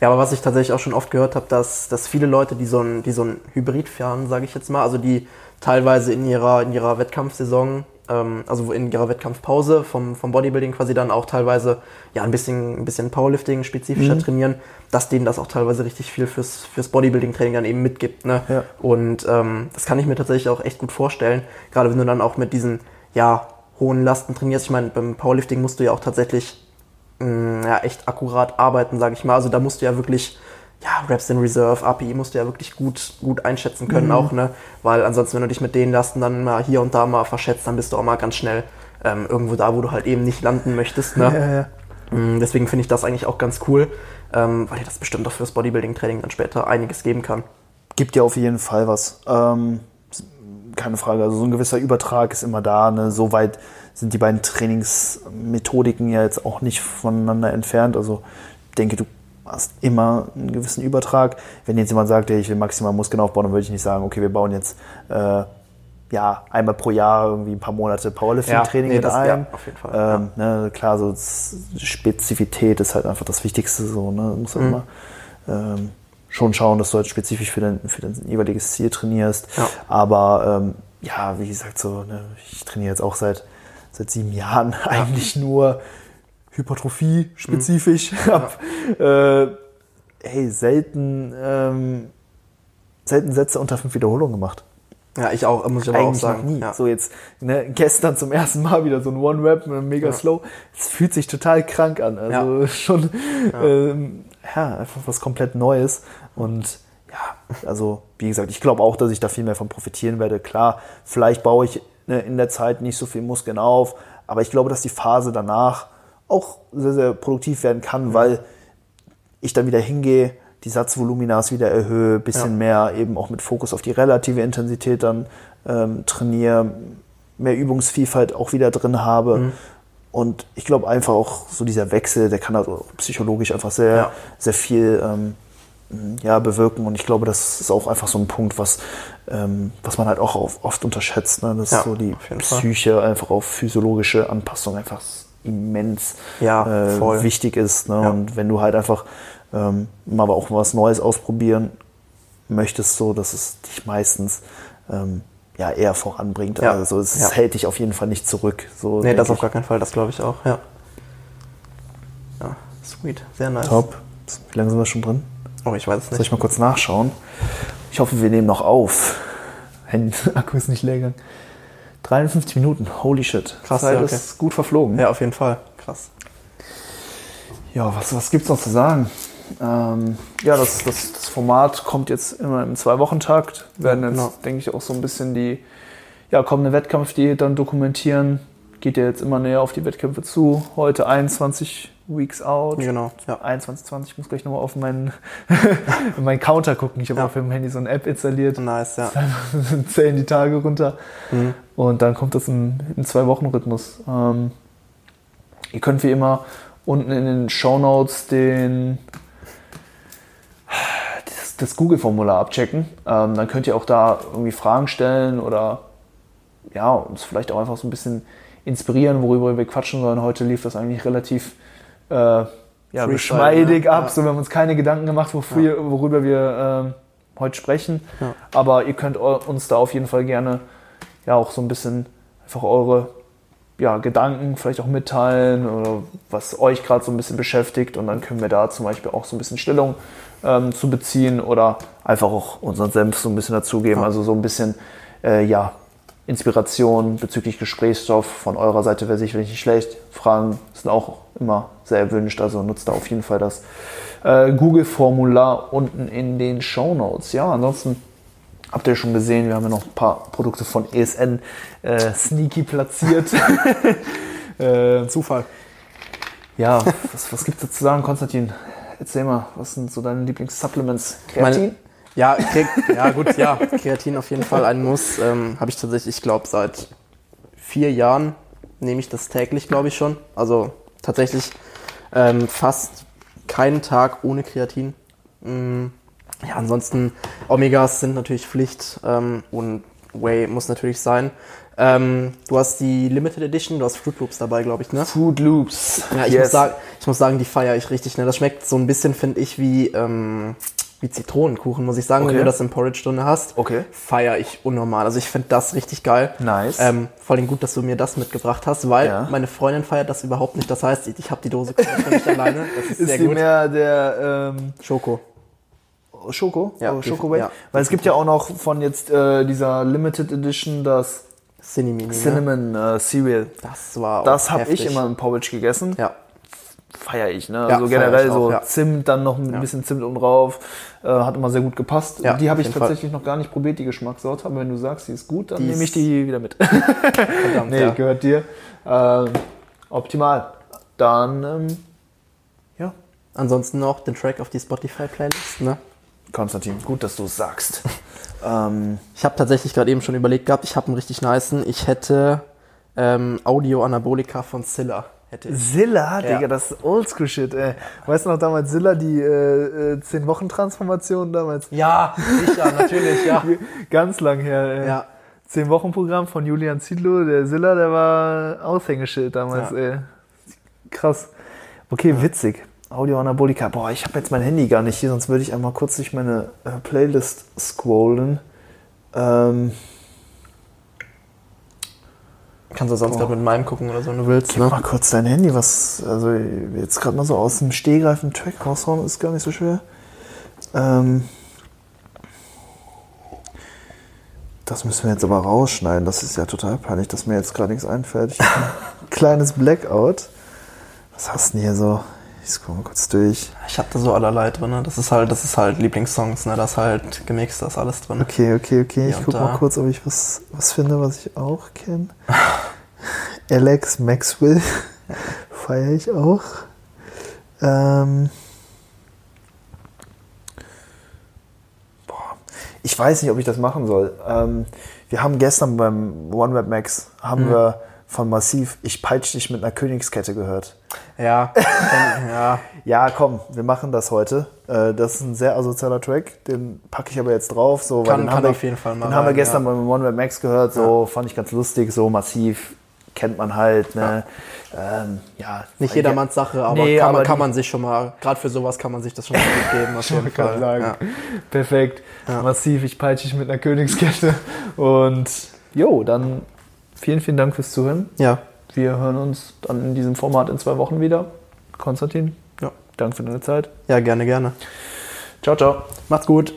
Ja, aber was ich tatsächlich auch schon oft gehört habe, dass, dass viele Leute, die so ein, die so ein Hybrid fahren, sage ich jetzt mal, also die teilweise in ihrer, in ihrer Wettkampfsaison, ähm, also in ihrer Wettkampfpause vom, vom Bodybuilding quasi dann auch teilweise ja, ein bisschen, ein bisschen Powerlifting spezifischer trainieren, dass denen das auch teilweise richtig viel fürs, fürs Bodybuilding-Training dann eben mitgibt. Ne? Ja. Und ähm, das kann ich mir tatsächlich auch echt gut vorstellen, gerade wenn du dann auch mit diesen ja, hohen Lasten trainierst. Ich meine, beim Powerlifting musst du ja auch tatsächlich mh, ja, echt akkurat arbeiten, sage ich mal. Also da musst du ja wirklich, ja, Reps in Reserve, API musst du ja wirklich gut, gut einschätzen können auch, ne? Weil ansonsten, wenn du dich mit den Lasten dann mal hier und da mal verschätzt, dann bist du auch mal ganz schnell ähm, irgendwo da, wo du halt eben nicht landen möchtest, ne? ja, ja. Mm, Deswegen finde ich das eigentlich auch ganz cool, ähm, weil dir das bestimmt auch fürs Bodybuilding-Training dann später einiges geben kann. Gibt ja auf jeden Fall was. Ähm, keine Frage. Also so ein gewisser Übertrag ist immer da. Ne? So weit sind die beiden Trainingsmethodiken ja jetzt auch nicht voneinander entfernt. Also ich denke, du hast immer einen gewissen Übertrag. Wenn jetzt jemand sagt, ich will maximal Muskeln aufbauen, dann würde ich nicht sagen, okay, wir bauen jetzt äh, ja, einmal pro Jahr irgendwie ein paar Monate Powerlifting-Training Ja, nee, mit das- ein. ja, auf jeden Fall, Ähm, ne, klar, so Spezifität ist halt einfach das Wichtigste. So, ne? Du musst halt immer ähm, schon schauen, dass du halt spezifisch für dein, für dein jeweiliges Ziel trainierst. Ja. Aber ähm, ja, wie gesagt, so, ne, ich trainiere jetzt auch seit, seit sieben Jahren (laughs) eigentlich nur Hypertrophie spezifisch. Hab, äh, hey, selten, ähm, selten Sätze unter fünf Wiederholungen gemacht. Ja, ich auch, muss ich aber auch Eigentlich sagen. noch nie. Ja. So jetzt ne, gestern zum ersten Mal wieder so ein One-Rap, äh, mega slow. Es fühlt sich total krank an. Also Ja. (laughs) schon Ähm, ja, einfach was komplett Neues. Und ja, also wie gesagt, ich glaube auch, dass ich da viel mehr von profitieren werde. Klar, vielleicht baue ich ne, in der Zeit nicht so viel Muskeln auf, aber ich glaube, dass die Phase danach auch sehr, sehr produktiv werden kann, weil ich dann wieder hingehe, die Satzvoluminas wieder erhöhe, bisschen Ja. mehr eben auch mit Fokus auf die relative Intensität dann ähm, trainiere, mehr Übungsvielfalt auch wieder drin habe. Mhm. Und ich glaube einfach auch so dieser Wechsel, der kann also psychologisch einfach sehr, Ja. sehr viel ähm, ja, bewirken. Und ich glaube, das ist auch einfach so ein Punkt, was, ähm, was man halt auch oft unterschätzt, ne? dass Ja, so die jeden Fall. Psyche einfach auf physiologische Anpassung einfach immens Ja, äh, wichtig ist. Ne? Ja. Und wenn du halt einfach ähm, mal aber auch was Neues ausprobieren möchtest, so, dass es dich meistens ähm, ja eher voranbringt. Ja. Also es Ja. hält dich auf jeden Fall nicht zurück. So Nee, das auf gar keinen Fall, das glaube ich auch, ja. Ja, sweet, sehr nice. Top. Wie lange sind wir schon drin? Oh, ich weiß es Soll nicht. ich mal kurz nachschauen? Ich hoffe, wir nehmen noch auf. Handy, (laughs) Akku ist nicht leer gegangen. 53 Minuten, holy shit. Krass, Zeit ja, okay. ist gut verflogen. Ja, auf jeden Fall. Krass. Ja, was, was gibt's noch zu sagen? Ähm, ja, das, das, das Format kommt jetzt immer im Zwei-Wochen-Takt. Werden jetzt, genau. denke ich, auch so ein bisschen die ja, kommende Wettkampf, die dann dokumentieren. Geht ja jetzt immer näher auf die Wettkämpfe zu. Heute 21 Weeks out. Genau, ja. 21, 20. Ich muss gleich nochmal auf meinen, (laughs) meinen Counter gucken. Ich habe Ja. auf dem Handy so eine App installiert. Nice, ja. Dann (laughs) zählen die Tage runter. Mhm. Und dann kommt das in, in zwei Wochen Rhythmus. Ähm, ihr könnt wie immer unten in den Show Notes den das, das Google-Formular abchecken. Ähm, dann könnt ihr auch da irgendwie Fragen stellen oder ja, uns vielleicht auch einfach so ein bisschen inspirieren, worüber wir quatschen sollen. Heute lief das eigentlich relativ äh, ja, Freestyle, geschmeidig ne? ab. Ja. So, wir haben uns keine Gedanken gemacht, wofür, worüber wir ähm, heute sprechen. Ja. Aber ihr könnt uns da auf jeden Fall gerne ja auch so ein bisschen einfach eure ja, Gedanken vielleicht auch mitteilen oder was euch gerade so ein bisschen beschäftigt und dann können wir da zum Beispiel auch so ein bisschen Stellung ähm, zu beziehen oder einfach auch unseren Senf so ein bisschen dazugeben. Ja. Also so ein bisschen äh, ja, Inspiration bezüglich Gesprächsstoff von eurer Seite wäre sicherlich nicht schlecht. Fragen sind auch immer sehr erwünscht, also nutzt da auf jeden Fall das äh, Google-Formular unten in den Show Notes. Ja, ansonsten habt ihr schon gesehen, wir haben ja noch ein paar Produkte von ESN äh, sneaky platziert. (laughs) äh, Zufall. ja, was, was gibt es zu sagen, Konstantin? Erzähl mal, was sind so deine Lieblingssupplements? Kreatin? Meine- Ja, ja gut, ja. Kreatin auf jeden Fall ein Muss. Ähm, Habe ich tatsächlich, ich glaube, seit vier Jahren nehme ich das täglich, glaube ich schon. Also tatsächlich ähm, fast keinen Tag ohne Kreatin. Mm, ja, ansonsten Omegas sind natürlich Pflicht ähm, und Whey muss natürlich sein. Ähm, du hast die Limited Edition, du hast Fruit Loops dabei, glaube ich, ne? Food Loops. Ja, ich, muss sagen, ich muss sagen, die feiere ich richtig. Ne? Das schmeckt so ein bisschen, finde ich, wie, ähm, wie Zitronenkuchen, muss ich sagen, wenn Okay. du das im Porridge drin hast. Okay. Feiere ich unnormal. Also ich finde das richtig geil. Nice. Ähm, vor allem gut, dass du mir das mitgebracht hast, weil Ja. meine Freundin feiert das überhaupt nicht. Das heißt, ich, ich habe die Dose für mich alleine. Das ist, ist sehr gut. mehr der ähm, Schoko. Schoko? Ja, Oh, Schoko ja. Weil es gibt ja auch noch von jetzt äh, dieser Limited Edition das Cinnamon. Cinnamon äh, Cereal. Das war auch Das habe ich immer im Porridge gegessen. Ja. Feier ich, ne? Ja, also generell auch, so ja. Zimt, dann noch ein Ja. bisschen Zimt oben drauf. Äh, hat immer sehr gut gepasst. Die habe ich jeden Fall. tatsächlich noch gar nicht probiert, die Geschmackssorte. Aber wenn du sagst, die ist gut, dann Die nehme ich die wieder mit. Verdammt, (laughs) nee, gehört dir. Ähm, optimal. Dann, ähm, ja. Ansonsten noch den Track auf die Spotify-Playlist. Ne? Konstantin, gut, dass du es sagst. (laughs) ähm, Ich habe tatsächlich gerade eben schon überlegt gehabt, ich habe einen richtig nicen. Ich hätte ähm, Audio Anabolika von Zilla. Hätte ich. Zilla, Ja. Digga, das ist Oldschool-Shit, ey. Weißt du noch damals Zilla, die äh, äh, 10-Wochen-Transformation damals? Ja, sicher, natürlich, ja. (laughs) Ganz lang her, ey. Ja, 10-Wochen-Programm von Julian Ziedlow, der Zilla, der war Aushängeschild damals, Ja. ey. Krass. Okay, witzig. Audio Anabolika. Boah, ich habe jetzt mein Handy gar nicht hier, sonst würde ich einmal kurz durch meine äh, Playlist scrollen. Ähm, kannst du sonst gerade mit meinem gucken oder so, wenn du willst. Ne? mal kurz dein Handy, was, also jetzt gerade mal so aus dem Stehgreif einen Track raushauen, ist gar nicht so schwer. Ähm, das müssen wir jetzt aber rausschneiden. Das ist ja total peinlich, dass mir jetzt gerade nichts einfällt. (laughs) Kleines Blackout. Was hast du denn hier so? Ich scroll mal kurz durch. Ich habe da so allerlei drin. Ne? Das ist halt, das ist halt Lieblingssongs, ne? Das ist halt gemixt, das ist alles drin. Okay, okay, okay. Hier Ich guck mal kurz, ob ich was, was finde, was ich auch kenne. (laughs) Alex Maxwell (laughs) feiere ich auch. Ähm, boah, ich weiß nicht, ob ich das machen soll. Ähm, wir haben gestern beim OneWeb Max haben wir von Massiv Ich peitsch dich mit einer Königskette gehört. Ja, (laughs) ja. Ja, komm, wir machen das heute. Äh, Das ist ein sehr asozialer Track, den packe ich aber jetzt drauf. So, weil Kann- den kann haben wir, auf jeden Fall mal Den haben wir gestern ja. beim One Web Max gehört, so fand ich ganz lustig, so massiv kennt man halt. Ne? Ähm, ja, Nicht jedermanns Sache, aber, Nee, kann, aber man, kann man sich schon mal, gerade für sowas kann man sich das schon mal geben, (laughs) auf jeden Fall. Ja. Perfekt. Massiv, ich peitsche dich mit einer Königskette. Und jo, dann vielen, vielen Dank fürs Zuhören. ja. Wir hören uns dann in diesem Format in zwei Wochen wieder. Konstantin, Ja. Dank für deine Zeit. Ja, gerne, gerne. Ciao, ciao. Macht's gut.